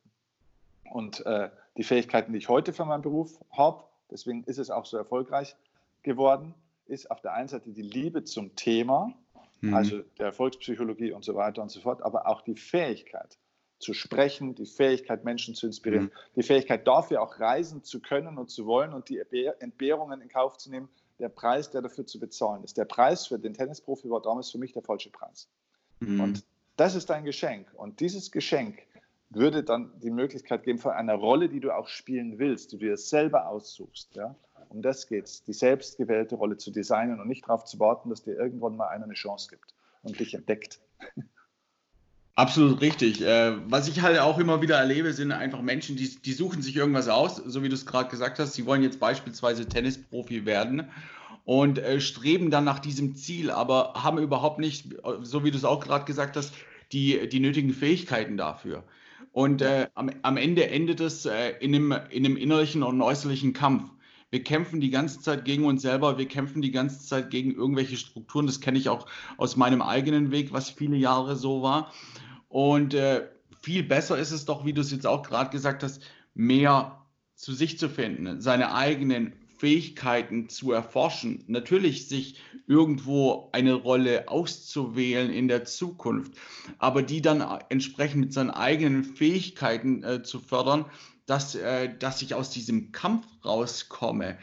Und äh, die Fähigkeiten, die ich heute für meinen Beruf habe, deswegen ist es auch so erfolgreich geworden, ist auf der einen Seite die Liebe zum Thema, mhm. also der Erfolgspsychologie und so weiter und so fort, aber auch die Fähigkeit zu sprechen, die Fähigkeit, Menschen zu inspirieren, mhm. die Fähigkeit dafür auch reisen zu können und zu wollen und die Entbehrungen in Kauf zu nehmen, der Preis, der dafür zu bezahlen ist. Der Preis für den Tennisprofi war damals für mich der falsche Preis. Mhm. Und das ist ein Geschenk. Und dieses Geschenk würde dann die Möglichkeit geben von einer Rolle, die du auch spielen willst, die du dir selber aussuchst. Ja? Um das geht es, die selbstgewählte Rolle zu designen und nicht darauf zu warten, dass dir irgendwann mal einer eine Chance gibt und dich entdeckt. Absolut richtig. Äh, was ich halt auch immer wieder erlebe, sind einfach Menschen, die, die suchen sich irgendwas aus, so wie du es gerade gesagt hast. Sie wollen jetzt beispielsweise Tennisprofi werden und äh, streben dann nach diesem Ziel, aber haben überhaupt nicht, so wie du es auch gerade gesagt hast, die, die nötigen Fähigkeiten dafür. Und äh, am, am, Ende endet es äh, in, einem, in einem innerlichen und äußerlichen Kampf. Wir kämpfen die ganze Zeit gegen uns selber, wir kämpfen die ganze Zeit gegen irgendwelche Strukturen. Das kenne ich auch aus meinem eigenen Weg, was viele Jahre so war. Und äh, viel besser ist es doch, wie du es jetzt auch gerade gesagt hast, mehr zu sich zu finden, seine eigenen Fähigkeiten zu erforschen, natürlich sich irgendwo eine Rolle auszuwählen in der Zukunft, aber die dann entsprechend mit seinen eigenen Fähigkeiten äh, zu fördern, dass, äh, dass ich aus diesem Kampf rauskomme,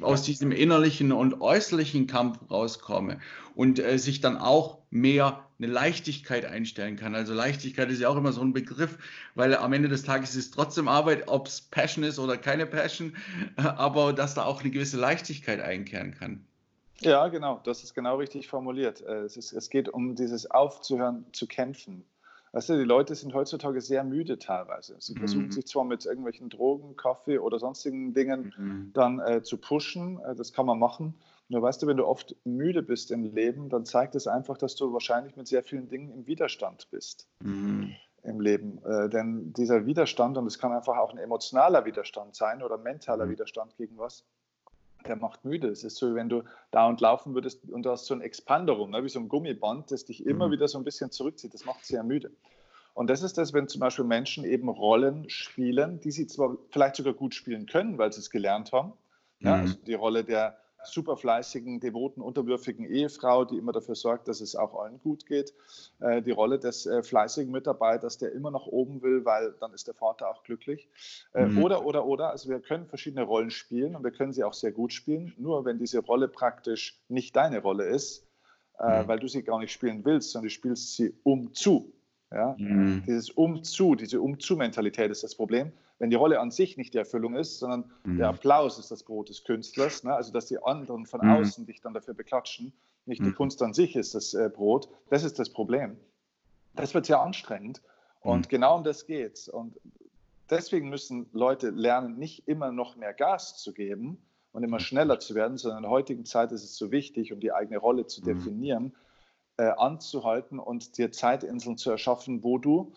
aus diesem innerlichen und äußerlichen Kampf rauskomme und äh, sich dann auch mehr eine Leichtigkeit einstellen kann. Also Leichtigkeit ist ja auch immer so ein Begriff, weil am Ende des Tages ist es trotzdem Arbeit, ob es Passion ist oder keine Passion, aber dass da auch eine gewisse Leichtigkeit einkehren kann. Ja, genau, das ist genau richtig formuliert. Äh, es, ist, es geht um dieses Aufzuhören zu kämpfen. Weißt du, die Leute sind heutzutage sehr müde teilweise. Sie mhm. versuchen sich zwar mit irgendwelchen Drogen, Kaffee oder sonstigen Dingen mhm. dann äh, zu pushen, äh, das kann man machen. Nur weißt du, wenn du oft müde bist im Leben, dann zeigt es einfach, dass du wahrscheinlich mit sehr vielen Dingen im Widerstand bist. Mhm. Im Leben. Äh, denn dieser Widerstand, und es kann einfach auch ein emotionaler Widerstand sein oder mentaler mhm. Widerstand gegen was, der macht müde. Es ist so, wenn du da und laufen würdest und du hast so ein Expanderum, ne, wie so ein Gummiband, das dich immer mhm. wieder so ein bisschen zurückzieht. Das macht sehr müde. Und das ist das, wenn zum Beispiel Menschen eben Rollen spielen, die sie zwar vielleicht sogar gut spielen können, weil sie es gelernt haben. Ja, mhm. also die Rolle der super fleißigen, devoten, unterwürfigen Ehefrau, die immer dafür sorgt, dass es auch allen gut geht. Äh, die Rolle des äh, fleißigen Mitarbeiters, der immer nach oben will, weil dann ist der Vater auch glücklich. Äh, mhm. Oder, oder, oder. Also wir können verschiedene Rollen spielen und wir können sie auch sehr gut spielen. Nur wenn diese Rolle praktisch nicht deine Rolle ist, äh, mhm. weil du sie gar nicht spielen willst, sondern du spielst sie um zu. Ja? Mhm. Dieses Umzu, diese Umzu-Mentalität ist das Problem. Wenn die Rolle an sich nicht die Erfüllung ist, sondern mhm. der Applaus ist das Brot des Künstlers, ne? also dass die anderen von mhm. außen dich dann dafür beklatschen, nicht die mhm. Kunst an sich ist das äh, Brot, das ist das Problem. Das wird sehr anstrengend und mhm. genau um das geht's. Und deswegen müssen Leute lernen, nicht immer noch mehr Gas zu geben und immer schneller zu werden, sondern in der heutigen Zeit ist es so wichtig, um die eigene Rolle zu definieren, äh, anzuhalten und dir Zeitinseln zu erschaffen, wo du,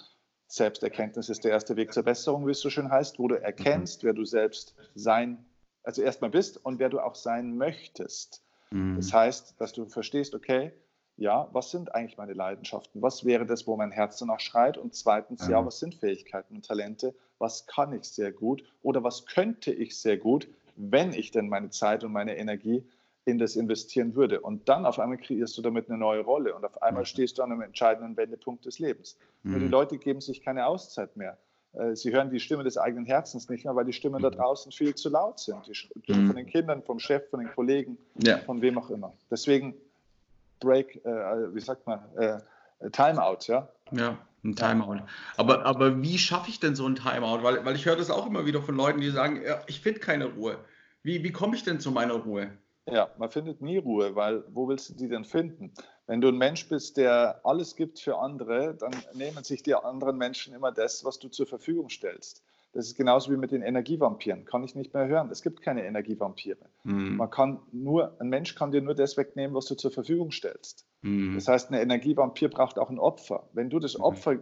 Selbsterkenntnis ist der erste Weg zur Besserung, wie es so schön heißt, wo du erkennst, mhm. wer du selbst sein, also erstmal bist und wer du auch sein möchtest. Mhm. Das heißt, dass du verstehst, okay, ja, was sind eigentlich meine Leidenschaften? Was wäre das, wo mein Herz danach schreit? Und zweitens, mhm. ja, was sind Fähigkeiten und Talente? Was kann ich sehr gut? Oder was könnte ich sehr gut, wenn ich denn meine Zeit und meine Energie in das investieren würde. Und dann auf einmal kreierst du damit eine neue Rolle und auf einmal stehst du an einem entscheidenden Wendepunkt des Lebens. Mhm. Nur die Leute geben sich keine Auszeit mehr. Äh, sie hören die Stimme des eigenen Herzens nicht mehr, weil die Stimmen da mhm. draußen viel zu laut sind. Die Stimmen mhm. von den Kindern, vom Chef, von den Kollegen, ja. von wem auch immer. Deswegen Break, äh, wie sagt man, äh, Timeout, ja? Ja, ein Timeout. Aber, aber wie schaffe ich denn so ein Timeout? Weil, weil ich höre das auch immer wieder von Leuten, die sagen, ja, ich finde keine Ruhe. Wie, wie komme ich denn zu meiner Ruhe? Ja, man findet nie Ruhe, weil wo willst du die denn finden? Wenn du ein Mensch bist, der alles gibt für andere, dann nehmen sich die anderen Menschen immer das, was du zur Verfügung stellst. Das ist genauso wie mit den Energievampiren. Kann ich nicht mehr hören. Es gibt keine Energievampire. Mhm. Man kann nur, ein Mensch kann dir nur das wegnehmen, was du zur Verfügung stellst. Mhm. Das heißt, ein Energievampir braucht auch ein Opfer. Wenn du das. Opfer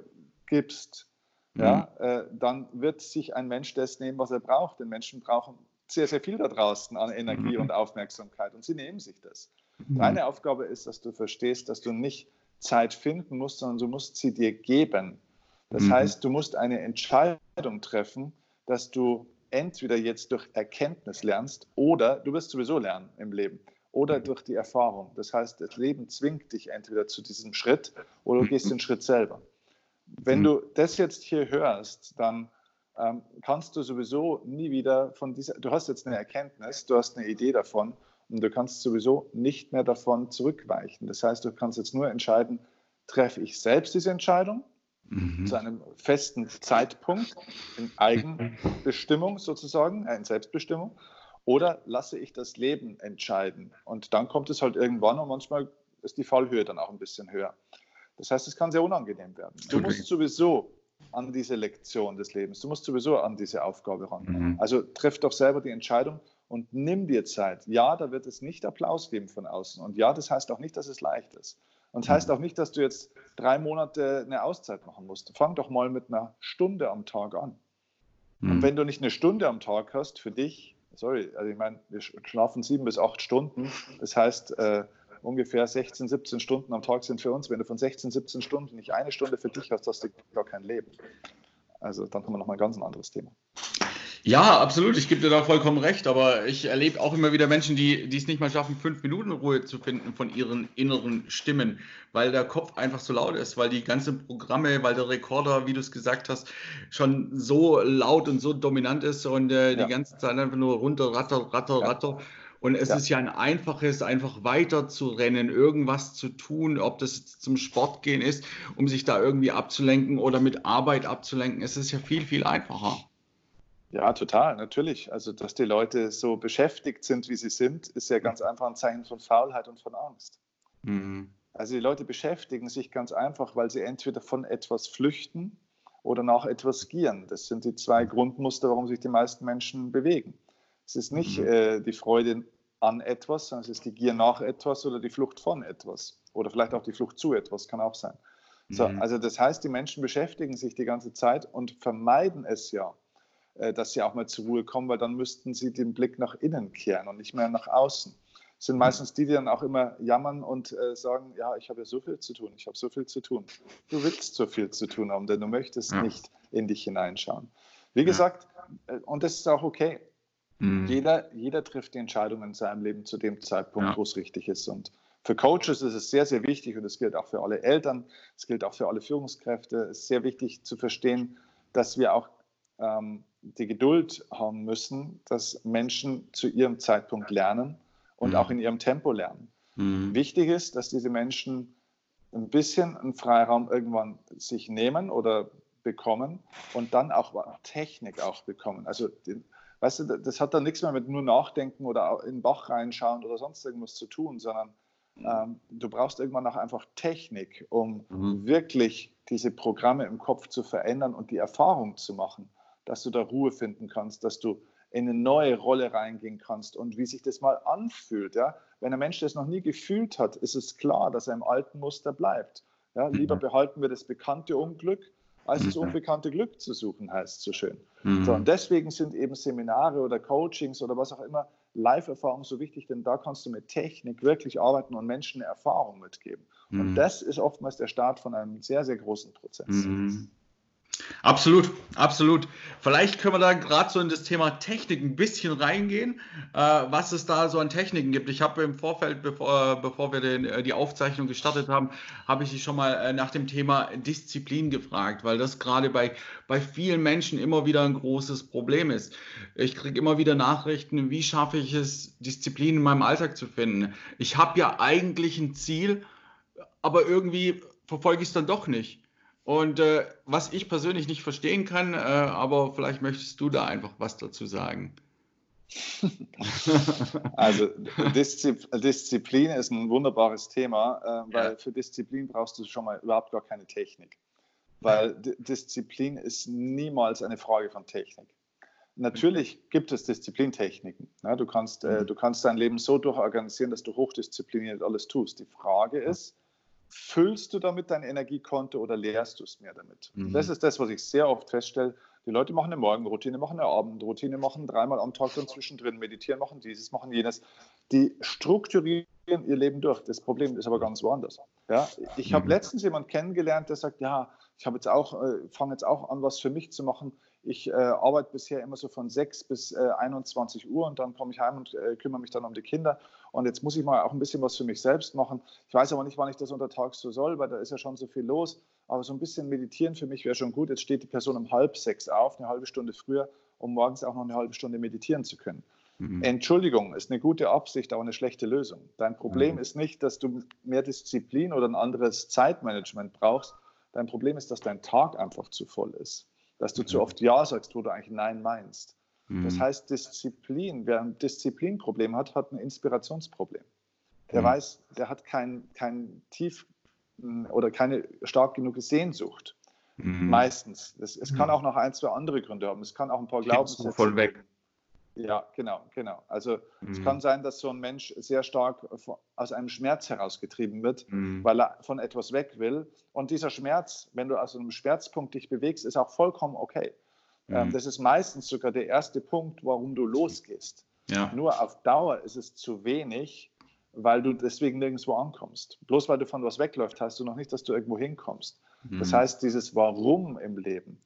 gibst, mhm. ja, äh, dann wird sich ein Mensch das nehmen, was er braucht. Denn Menschen brauchen sehr, sehr viel da draußen an Energie mhm. und Aufmerksamkeit und sie nehmen sich das. Mhm. Deine Aufgabe ist, dass du verstehst, dass du nicht Zeit finden musst, sondern du musst sie dir geben. Das mhm. heißt, du musst eine Entscheidung treffen, dass du entweder jetzt durch Erkenntnis lernst oder du wirst sowieso lernen im Leben oder mhm. durch die Erfahrung. Das heißt, das Leben zwingt dich entweder zu diesem Schritt oder du gehst den Schritt selber. Wenn du das jetzt hier hörst, dann ähm, kannst du sowieso nie wieder von dieser, du hast jetzt eine Erkenntnis, du hast eine Idee davon und du kannst sowieso nicht mehr davon zurückweichen. Das heißt, du kannst jetzt nur entscheiden, treffe ich selbst diese Entscheidung mhm. zu einem festen Zeitpunkt in Eigenbestimmung sozusagen, äh, in Selbstbestimmung, oder lasse ich das Leben entscheiden? Und dann kommt es halt irgendwann und manchmal ist die Fallhöhe dann auch ein bisschen höher. Das heißt, es kann sehr unangenehm werden. Du musst sowieso an diese Lektion des Lebens. Du musst sowieso an diese Aufgabe ran. Mhm. Also triff doch selber die Entscheidung und nimm dir Zeit. Ja, da wird es nicht Applaus geben von außen. Und ja, das heißt auch nicht, dass es leicht ist. Und das heißt mhm. auch nicht, dass du jetzt drei Monate eine Auszeit machen musst. Fang doch mal mit einer Stunde am Tag an. Mhm. Und wenn du nicht eine Stunde am Tag hast für dich, sorry, also ich meine, wir schlafen sieben bis acht Stunden. Das heißt, äh, ungefähr 16, 17 Stunden am Tag sind für uns. Wenn du von 16, 17 Stunden nicht eine Stunde für dich hast, hast du gar kein Leben. Also dann haben wir nochmal ein ganz anderes Thema. Ja, absolut. Ich gebe dir da vollkommen recht. Aber ich erlebe auch immer wieder Menschen, die, die es nicht mal schaffen, fünf Minuten Ruhe zu finden von ihren inneren Stimmen, weil der Kopf einfach so laut ist, weil die ganzen Programme, weil der Rekorder, wie du es gesagt hast, schon so laut und so dominant ist und äh, ja. die ganze Zeit einfach nur runter, ratter, ratter, ja. ratter. Und es ja. ist ja ein einfaches, einfach weiter zu rennen, irgendwas zu tun, ob das zum Sport gehen ist, um sich da irgendwie abzulenken oder mit Arbeit abzulenken. Es ist ja viel, viel einfacher. Ja, total, natürlich. Also, dass die Leute so beschäftigt sind, wie sie sind, ist ja ganz einfach ein Zeichen von Faulheit und von Angst. Mhm. Also, die Leute beschäftigen sich ganz einfach, weil sie entweder von etwas flüchten oder nach etwas gieren. Das sind die zwei Grundmuster, warum sich die meisten Menschen bewegen. Es ist nicht mhm. äh, die Freude an etwas, sondern es ist die Gier nach etwas oder die Flucht von etwas. Oder vielleicht auch die Flucht zu etwas, kann auch sein. So, mhm. Also das heißt, die Menschen beschäftigen sich die ganze Zeit und vermeiden es ja, äh, dass sie auch mal zur Ruhe kommen, weil dann müssten sie den Blick nach innen kehren und nicht mehr nach außen. Es sind meistens die, die dann auch immer jammern und äh, sagen, ja, ich habe ja so viel zu tun, ich habe so viel zu tun. Du willst so viel zu tun haben, denn du möchtest ja. nicht in dich hineinschauen. Wie gesagt, äh, und das ist auch okay. Mhm. Jeder, jeder trifft die Entscheidung in seinem Leben zu dem Zeitpunkt, ja. wo es richtig ist. Und für Coaches ist es sehr, sehr wichtig und es gilt auch für alle Eltern, es gilt auch für alle Führungskräfte. Es ist sehr wichtig zu verstehen, dass wir auch ähm, die Geduld haben müssen, dass Menschen zu ihrem Zeitpunkt lernen und mhm. auch in ihrem Tempo lernen. Mhm. Wichtig ist, dass diese Menschen ein bisschen einen Freiraum irgendwann sich nehmen oder bekommen und dann auch Technik auch bekommen. Also den, weißt du, das hat dann nichts mehr mit nur Nachdenken oder in den Bach reinschauen oder sonst irgendwas zu tun, sondern mhm. ähm, du brauchst irgendwann auch einfach Technik, um mhm. wirklich diese Programme im Kopf zu verändern und die Erfahrung zu machen dass du da Ruhe finden kannst, dass du in eine neue Rolle reingehen kannst und wie sich das mal anfühlt. Ja? Wenn ein Mensch das noch nie gefühlt hat, ist es klar, dass er im alten Muster bleibt. Ja? Lieber mhm. behalten wir das bekannte Unglück, als das mhm. unbekannte Glück zu suchen, heißt so schön. Mhm. So, und deswegen sind eben Seminare oder Coachings oder was auch immer, Live-Erfahrung so wichtig, denn da kannst du mit Technik wirklich arbeiten und Menschen eine Erfahrung mitgeben. Mhm. Und das ist oftmals der Start von einem sehr, sehr großen Prozess. Mhm. Absolut, absolut. Vielleicht können wir da gerade so in das Thema Technik ein bisschen reingehen, äh, was es da so an Techniken gibt. Ich habe im Vorfeld, bevor, äh, bevor wir den, äh, die Aufzeichnung gestartet haben, habe ich dich schon mal äh, nach dem Thema Disziplin gefragt, weil das gerade bei, bei vielen Menschen immer wieder ein großes Problem ist. Ich kriege immer wieder Nachrichten, wie schaffe ich es, Disziplin in meinem Alltag zu finden. Ich habe ja eigentlich ein Ziel, aber irgendwie verfolge ich es dann doch nicht. Und äh, was ich persönlich nicht verstehen kann, äh, aber vielleicht möchtest du da einfach was dazu sagen. Also Disziplin ist ein wunderbares Thema, äh, weil ja. für Disziplin brauchst du schon mal überhaupt gar keine Technik. Weil ja. Disziplin ist niemals eine Frage von Technik. Natürlich gibt es Disziplintechniken. Ja, du, kannst, äh, mhm. du kannst dein Leben so durchorganisieren, dass du hochdiszipliniert alles tust. Die Frage ist, füllst du damit dein Energiekonto oder leerst du es mehr damit? Mhm. Das ist das, was ich sehr oft feststelle. Die Leute machen eine Morgenroutine, machen eine Abendroutine, machen dreimal am Tag dann zwischendrin, meditieren, machen dieses, machen jenes. Die strukturieren ihr Leben durch. Das Problem ist aber ganz woanders. Ja, ich habe mhm. letztens jemanden kennengelernt, der sagt, ja, ich habe jetzt auch, äh, fange jetzt auch an, was für mich zu machen. Ich äh, arbeite bisher immer so von 6 bis äh, 21 Uhr und dann komme ich heim und äh, kümmere mich dann um die Kinder. Und jetzt muss ich mal auch ein bisschen was für mich selbst machen. Ich weiß aber nicht, wann ich das untertags so soll, weil da ist ja schon so viel los. Aber so ein bisschen meditieren für mich wäre schon gut. Jetzt steht die Person um halb sechs auf, eine halbe Stunde früher, um morgens auch noch eine halbe Stunde meditieren zu können. Mhm. Entschuldigung ist eine gute Absicht, aber eine schlechte Lösung. Dein Problem mhm. ist nicht, dass du mehr Disziplin oder ein anderes Zeitmanagement brauchst. Dein Problem ist, dass dein Tag einfach zu voll ist dass du zu oft Ja sagst, wo du eigentlich Nein meinst. Mhm. Das heißt, Disziplin, wer ein Disziplinproblem hat, hat ein Inspirationsproblem. Der mhm. weiß, der hat kein, kein tief hm, oder keine stark genug Sehnsucht. Mhm. Meistens. Das, es kann auch noch ein, zwei andere Gründe haben. Es kann auch ein paar Glaubenssätze. Voll weg. Ja, genau, genau. Also mhm. es kann sein, dass so ein Mensch sehr stark aus einem Schmerz herausgetrieben wird, mhm. weil er von etwas weg will. Und dieser Schmerz, wenn du aus einem Schmerzpunkt dich bewegst, ist auch vollkommen okay. Ähm, mhm. das ist meistens sogar der erste Punkt, warum du losgehst. Ja. Nur auf Dauer ist es zu wenig, weil du deswegen nirgendwo ankommst. Bloß weil du von was wegläufst, heißt du noch nicht, dass du irgendwo hinkommst. Das mhm. heißt, dieses Warum im Leben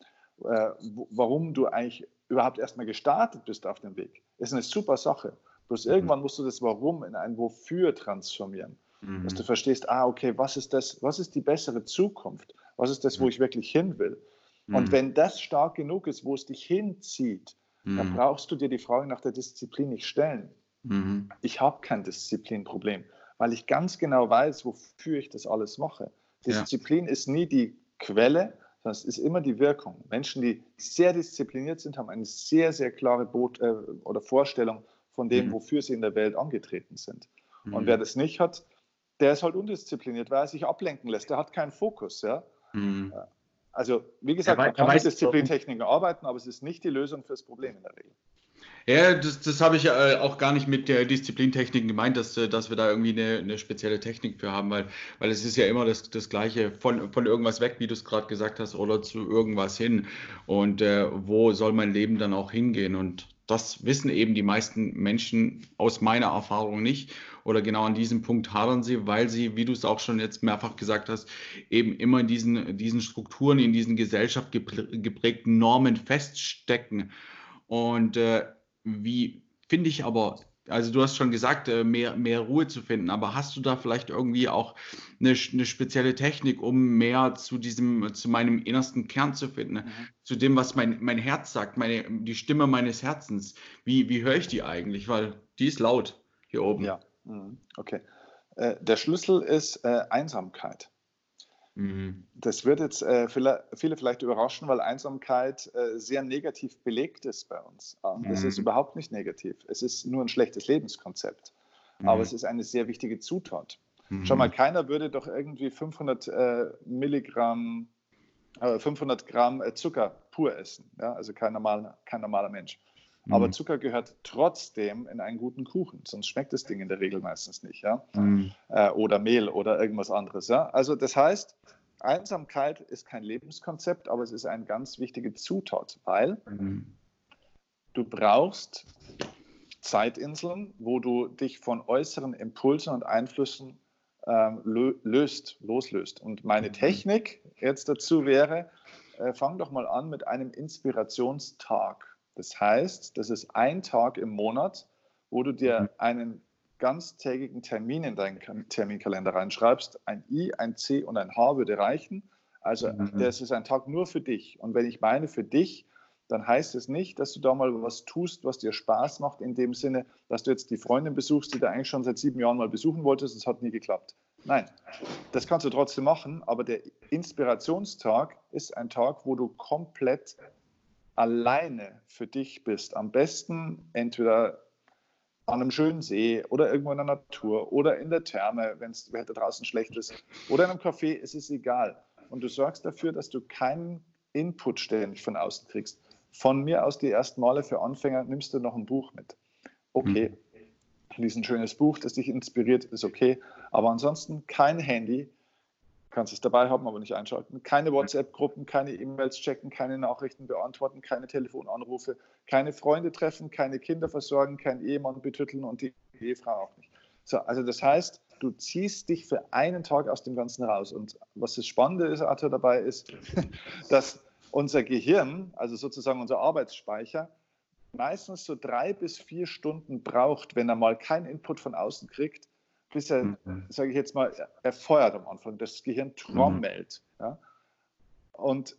äh, warum du eigentlich überhaupt erstmal gestartet bist auf dem Weg. Ist eine super Sache. Bloß mhm. irgendwann musst du das Warum in ein Wofür transformieren. Mhm. Dass du verstehst, ah, okay, was ist das, was ist die bessere Zukunft? Was ist das, wo ich wirklich hin will? Und mhm. wenn das stark genug ist, wo es dich hinzieht, dann mhm. brauchst du dir die Frage nach der Disziplin nicht stellen. Mhm. Ich habe kein Disziplinproblem, weil ich ganz genau weiß, wofür ich das alles mache. Disziplin ja. ist nie die Quelle, sondern es ist immer die Wirkung. Menschen, die sehr diszipliniert sind, haben eine sehr, sehr klare Boot, äh, oder Vorstellung von dem, mhm. wofür sie in der Welt angetreten sind. Mhm. Und wer das nicht hat, der ist halt undiszipliniert, weil er sich ablenken lässt. Der hat keinen Fokus. Ja? Mhm. Also, wie gesagt, man kann mit Disziplintechniken arbeiten, aber es ist nicht die Lösung fürs Problem in der Regel. Ja, das, das habe ich äh, auch gar nicht mit der Disziplintechnik gemeint, dass, äh, dass wir da irgendwie eine, eine spezielle Technik für haben, weil, weil es ist ja immer das, das Gleiche, von, von irgendwas weg, wie du es gerade gesagt hast, oder zu irgendwas hin. Und äh, wo soll mein Leben dann auch hingehen? Und das wissen eben die meisten Menschen aus meiner Erfahrung nicht. Oder genau an diesem Punkt hadern sie, weil sie, wie du es auch schon jetzt mehrfach gesagt hast, eben immer in diesen, diesen Strukturen, in diesen Gesellschaft geprägten Normen feststecken. Und äh, wie finde ich aber, also du hast schon gesagt, äh, mehr, mehr Ruhe zu finden, aber hast du da vielleicht irgendwie auch eine, eine spezielle Technik, um mehr zu diesem, zu meinem innersten Kern zu finden, mhm. zu dem, was mein, mein Herz sagt, meine, die Stimme meines Herzens? Wie, wie höre ich die eigentlich? Weil die ist laut hier oben. Ja, mhm. okay. Äh, der Schlüssel ist äh, Einsamkeit. Mhm. Das wird jetzt äh, viele, viele, vielleicht überraschen, weil Einsamkeit äh, sehr negativ belegt ist bei uns. Ähm, das ist mhm. überhaupt nicht negativ. Es ist nur ein schlechtes Lebenskonzept. Mhm. Aber es ist eine sehr wichtige Zutat. Mhm. Schau mal, keiner würde doch irgendwie 500 äh, Milligramm, 500 äh, Gramm äh, Zucker pur essen. Ja? Also kein normaler, kein normaler Mensch. Aber mhm. Zucker gehört trotzdem in einen guten Kuchen, sonst schmeckt das Ding in der Regel meistens nicht. Ja? Mhm. Äh, oder Mehl oder irgendwas anderes. Ja? Also das heißt, Einsamkeit ist kein Lebenskonzept, aber es ist eine ganz wichtige Zutat, weil mhm. du brauchst Zeitinseln, wo du dich von äußeren Impulsen und Einflüssen ähm, löst, loslöst. Und meine mhm. Technik jetzt dazu wäre, äh, fang doch mal an mit einem Inspirationstag. Das heißt, das ist ein Tag im Monat, wo du dir mhm. einen ganztägigen Termin in deinen Terminkalender reinschreibst. Ein I, ein C und ein H würde reichen. Also mhm. das ist ein Tag nur für dich. Und wenn ich meine für dich, dann heißt es nicht, dass du da mal was tust, was dir Spaß macht, in dem Sinne, dass du jetzt die Freundin besuchst, die du eigentlich schon seit sieben Jahren mal besuchen wolltest, es hat nie geklappt. Nein, das kannst du trotzdem machen, aber der Inspirationstag ist ein Tag, wo du komplett alleine für dich bist, am besten entweder an einem schönen See oder irgendwo in der Natur oder in der Therme, wenn es Wetter draußen schlecht ist, oder in einem Café, es ist egal. Und du sorgst dafür, dass du keinen Input ständig von außen kriegst. Von mir aus die ersten Male für Anfänger nimmst du noch ein Buch mit. Okay, mhm. lies ein schönes Buch, das dich inspiriert, ist okay. Aber ansonsten kein Handy, kannst es dabei haben, aber nicht einschalten. Keine WhatsApp-Gruppen, keine E-Mails checken, keine Nachrichten beantworten, keine Telefonanrufe, keine Freunde treffen, keine Kinder versorgen, kein Ehemann betütteln und die Ehefrau auch nicht. So, also das heißt, du ziehst dich für einen Tag aus dem Ganzen raus. Und was das Spannende ist, Arthur, dabei ist, dass unser Gehirn, also sozusagen unser Arbeitsspeicher, meistens so drei bis vier Stunden braucht, wenn er mal keinen Input von außen kriegt, bis er, mhm. sage ich jetzt mal, er feuert am Anfang, das Gehirn trommelt. Mhm. Ja? Und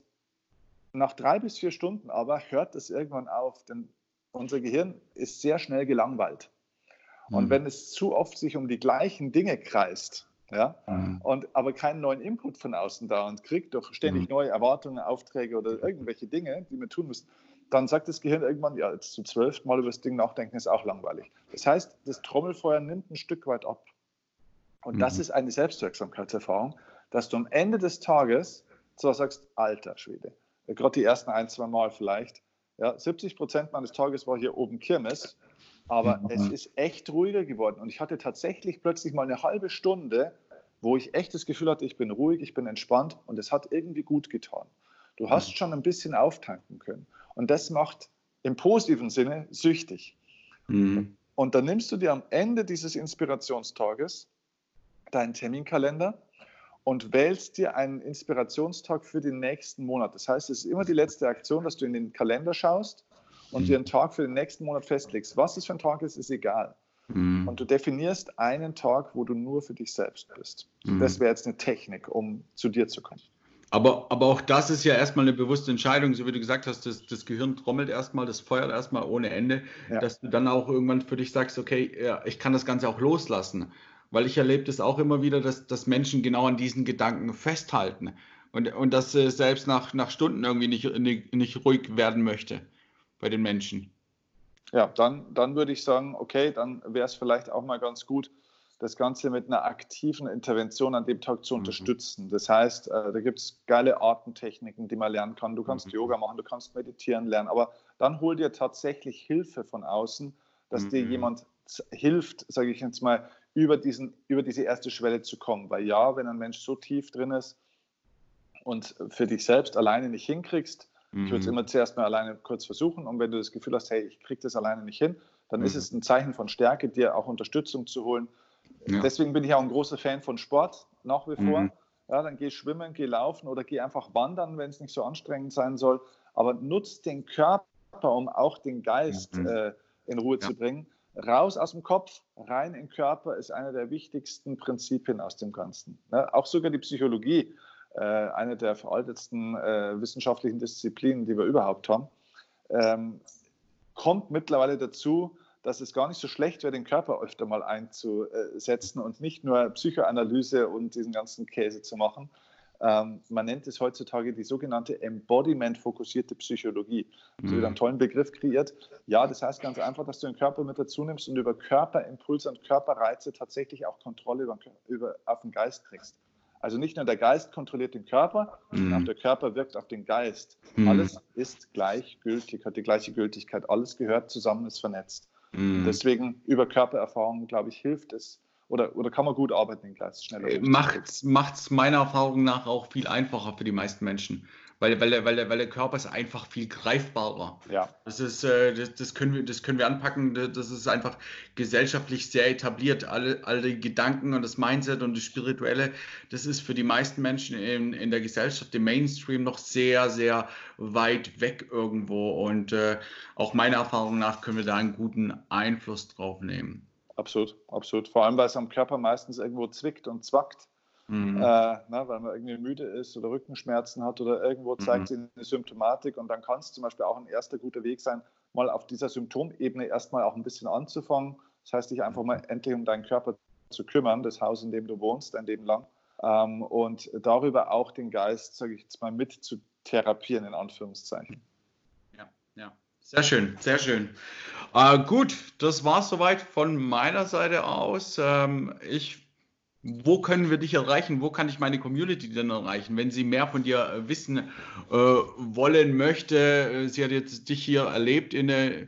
nach drei bis vier Stunden aber hört es irgendwann auf, denn unser Gehirn ist sehr schnell gelangweilt. Und mhm. wenn es zu oft sich um die gleichen Dinge kreist, ja, mhm. und aber keinen neuen Input von außen da und kriegt durch ständig mhm. neue Erwartungen, Aufträge oder irgendwelche Dinge, die wir tun müssen, dann sagt das Gehirn irgendwann, ja, jetzt zum zwölften Mal über das Ding nachdenken ist auch langweilig. Das heißt, das Trommelfeuer nimmt ein Stück weit ab. Und mhm. das ist eine Selbstwirksamkeitserfahrung, dass du am Ende des Tages zwar sagst, alter Schwede, gerade die ersten ein, zwei Mal vielleicht, ja, 70 Prozent meines Tages war hier oben Kirmes, aber mhm. es ist echt ruhiger geworden. Und ich hatte tatsächlich plötzlich mal eine halbe Stunde, wo ich echt das Gefühl hatte, ich bin ruhig, ich bin entspannt und es hat irgendwie gut getan. Du hast mhm. schon ein bisschen auftanken können. Und das macht im positiven Sinne süchtig. Mhm. Und dann nimmst du dir am Ende dieses Inspirationstages deinen Terminkalender und wählst dir einen Inspirationstag für den nächsten Monat. Das heißt, es ist immer die letzte Aktion, dass du in den Kalender schaust und mhm. dir einen Tag für den nächsten Monat festlegst. Was es für ein Tag ist, ist egal. Mhm. Und du definierst einen Tag, wo du nur für dich selbst bist. Mhm. Das wäre jetzt eine Technik, um zu dir zu kommen. Aber, aber auch das ist ja erstmal eine bewusste Entscheidung, so wie du gesagt hast, das, das Gehirn trommelt erstmal, das feuert erstmal ohne Ende, ja. dass du dann auch irgendwann für dich sagst, okay, ja, ich kann das Ganze auch loslassen. Weil ich erlebe das auch immer wieder, dass, dass Menschen genau an diesen Gedanken festhalten und, und dass äh, selbst nach, nach Stunden irgendwie nicht, nicht, nicht ruhig werden möchte bei den Menschen. Ja, dann, dann würde ich sagen, okay, dann wäre es vielleicht auch mal ganz gut, das Ganze mit einer aktiven Intervention an dem Tag zu mhm. unterstützen. Das heißt, äh, da gibt es geile Artentechniken, die man lernen kann. Du kannst mhm. Yoga machen, du kannst meditieren lernen, aber dann hol dir tatsächlich Hilfe von außen, dass mhm. dir jemand hilft, sage ich jetzt mal, über, diesen, über diese erste Schwelle zu kommen. Weil ja, wenn ein Mensch so tief drin ist und für dich selbst alleine nicht hinkriegst, ich würde es mhm. immer zuerst mal alleine kurz versuchen und wenn du das Gefühl hast, hey, ich kriege das alleine nicht hin, dann mhm. ist es ein Zeichen von Stärke, dir auch Unterstützung zu holen ja. Deswegen bin ich auch ein großer Fan von Sport nach wie vor. Mhm. Ja, dann geh schwimmen, geh laufen oder geh einfach wandern, wenn es nicht so anstrengend sein soll. Aber nutzt den Körper, um auch den Geist mhm. äh, in Ruhe ja. zu bringen. Raus aus dem Kopf, rein in den Körper ist eine der wichtigsten Prinzipien aus dem Ganzen. Ja, auch sogar die Psychologie, äh, eine der veraltetsten äh, wissenschaftlichen Disziplinen, die wir überhaupt haben, ähm, kommt mittlerweile dazu, dass es gar nicht so schlecht wäre, den Körper öfter mal einzusetzen und nicht nur Psychoanalyse und diesen ganzen Käse zu machen. Ähm, man nennt es heutzutage die sogenannte Embodiment-fokussierte Psychologie. Mhm. So wird einen tollen Begriff kreiert. Ja, das heißt ganz einfach, dass du den Körper mit dazu nimmst und über Körperimpulse und Körperreize tatsächlich auch Kontrolle über, über, auf den Geist kriegst. Also nicht nur der Geist kontrolliert den Körper, mhm. sondern auch der Körper wirkt auf den Geist. Mhm. Alles ist gleichgültig, hat die gleiche Gültigkeit. Alles gehört zusammen, ist vernetzt. Mhm. Deswegen über Körpererfahrung, glaube ich, hilft es. Oder, oder kann man gut arbeiten in Gleis schneller? Macht es meiner Erfahrung nach auch viel einfacher für die meisten Menschen weil, weil, der, weil, weil der Körper ist einfach viel greifbarer. Ja. Das, ist, äh, das, das, können wir, das können wir anpacken, das ist einfach gesellschaftlich sehr etabliert. Alle, alle die Gedanken und das Mindset und das Spirituelle, das ist für die meisten Menschen in, in der Gesellschaft, im Mainstream noch sehr, sehr weit weg irgendwo. Und äh, auch meiner Erfahrung nach können wir da einen guten Einfluss drauf nehmen. Absolut, absolut. Vor allem, weil es am Körper meistens irgendwo zwickt und zwackt. Mhm. Äh, ne, weil man irgendwie müde ist oder Rückenschmerzen hat oder irgendwo zeigt mhm. sich eine Symptomatik und dann kann es zum Beispiel auch ein erster guter Weg sein, mal auf dieser Symptomebene erstmal auch ein bisschen anzufangen. Das heißt, dich einfach mal endlich um deinen Körper zu kümmern, das Haus, in dem du wohnst, dein Leben lang. Ähm, und darüber auch den Geist, sage ich jetzt mal, mit zu therapieren, in Anführungszeichen. Ja, ja. Sehr schön, sehr schön. Äh, gut, das war es soweit von meiner Seite aus. Ähm, ich wo können wir dich erreichen? Wo kann ich meine Community denn erreichen? Wenn sie mehr von dir äh, wissen äh, wollen möchte, äh, sie hat jetzt dich hier erlebt in der,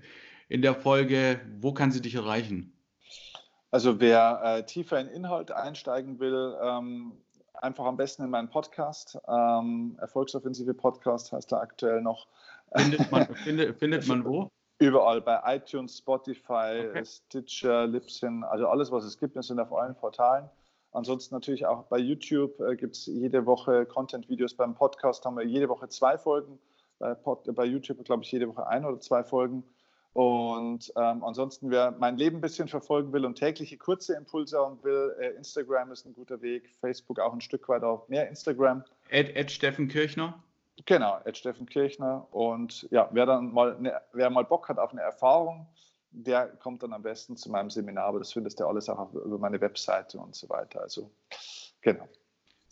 in der Folge, wo kann sie dich erreichen? Also wer äh, tiefer in Inhalt einsteigen will, ähm, einfach am besten in meinen Podcast. Ähm, Erfolgsoffensive Podcast heißt er aktuell noch. Findet man, findet, findet man wo? Überall bei iTunes, Spotify, okay. Stitcher, Libsyn, also alles, was es gibt, wir sind auf allen Portalen. Ansonsten natürlich auch bei YouTube äh, gibt es jede Woche Content-Videos. Beim Podcast haben wir jede Woche zwei Folgen. Bei, Pod, bei YouTube, glaube ich, jede Woche ein oder zwei Folgen. Und ähm, ansonsten, wer mein Leben ein bisschen verfolgen will und tägliche kurze Impulse haben will, äh, Instagram ist ein guter Weg, Facebook auch ein Stück weit auf mehr Instagram. Ed, Ed Steffen Kirchner. Genau, Ed Steffen Kirchner. Und ja, wer dann mal, ne, wer mal Bock hat auf eine Erfahrung, der kommt dann am besten zu meinem Seminar, aber das findest du alles auch über meine Webseite und so weiter. Also, genau.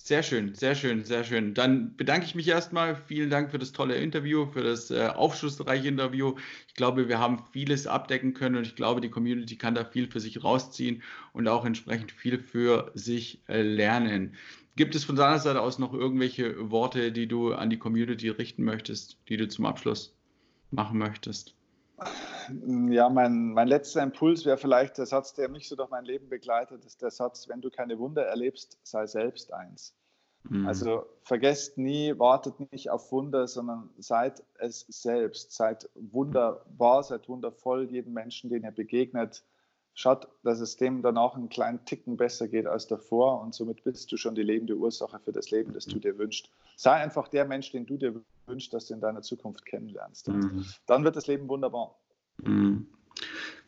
Sehr schön, sehr schön, sehr schön. Dann bedanke ich mich erstmal. Vielen Dank für das tolle Interview, für das äh, aufschlussreiche Interview. Ich glaube, wir haben vieles abdecken können und ich glaube, die Community kann da viel für sich rausziehen und auch entsprechend viel für sich äh, lernen. Gibt es von deiner Seite aus noch irgendwelche Worte, die du an die Community richten möchtest, die du zum Abschluss machen möchtest? Ja, mein, mein letzter Impuls wäre vielleicht der Satz, der mich so durch mein Leben begleitet, ist der Satz, wenn du keine Wunder erlebst, sei selbst eins. Mhm. Also vergesst nie, wartet nicht auf Wunder, sondern seid es selbst. Seid wunderbar, seid wundervoll, jeden Menschen, den ihr begegnet. Schaut, dass es dem danach einen kleinen Ticken besser geht als davor und somit bist du schon die lebende Ursache für das Leben, das du dir wünschst. Sei einfach der Mensch, den du dir wünschst, dass du in deiner Zukunft kennenlernst. Mhm. Dann wird das Leben wunderbar. Mhm.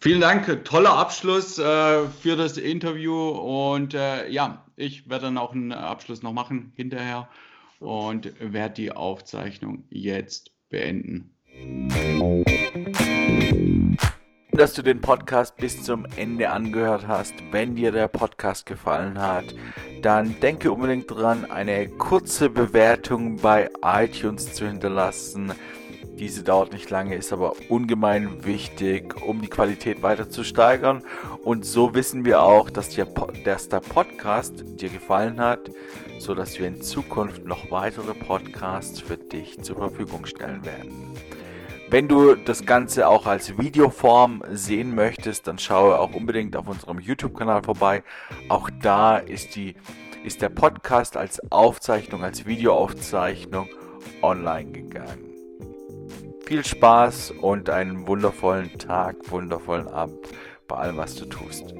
Vielen Dank, toller Abschluss äh, für das Interview und äh, ja, ich werde dann auch einen Abschluss noch machen hinterher und werde die Aufzeichnung jetzt beenden dass du den Podcast bis zum Ende angehört hast. Wenn dir der Podcast gefallen hat, dann denke unbedingt dran, eine kurze Bewertung bei iTunes zu hinterlassen. Diese dauert nicht lange, ist aber ungemein wichtig, um die Qualität weiter zu steigern. Und so wissen wir auch, dass, dir, dass der Podcast dir gefallen hat, sodass wir in Zukunft noch weitere Podcasts für dich zur Verfügung stellen werden. Wenn du das Ganze auch als Videoform sehen möchtest, dann schaue auch unbedingt auf unserem YouTube-Kanal vorbei. Auch da ist, die, ist der Podcast als Aufzeichnung, als Videoaufzeichnung online gegangen. Viel Spaß und einen wundervollen Tag, wundervollen Abend bei allem, was du tust.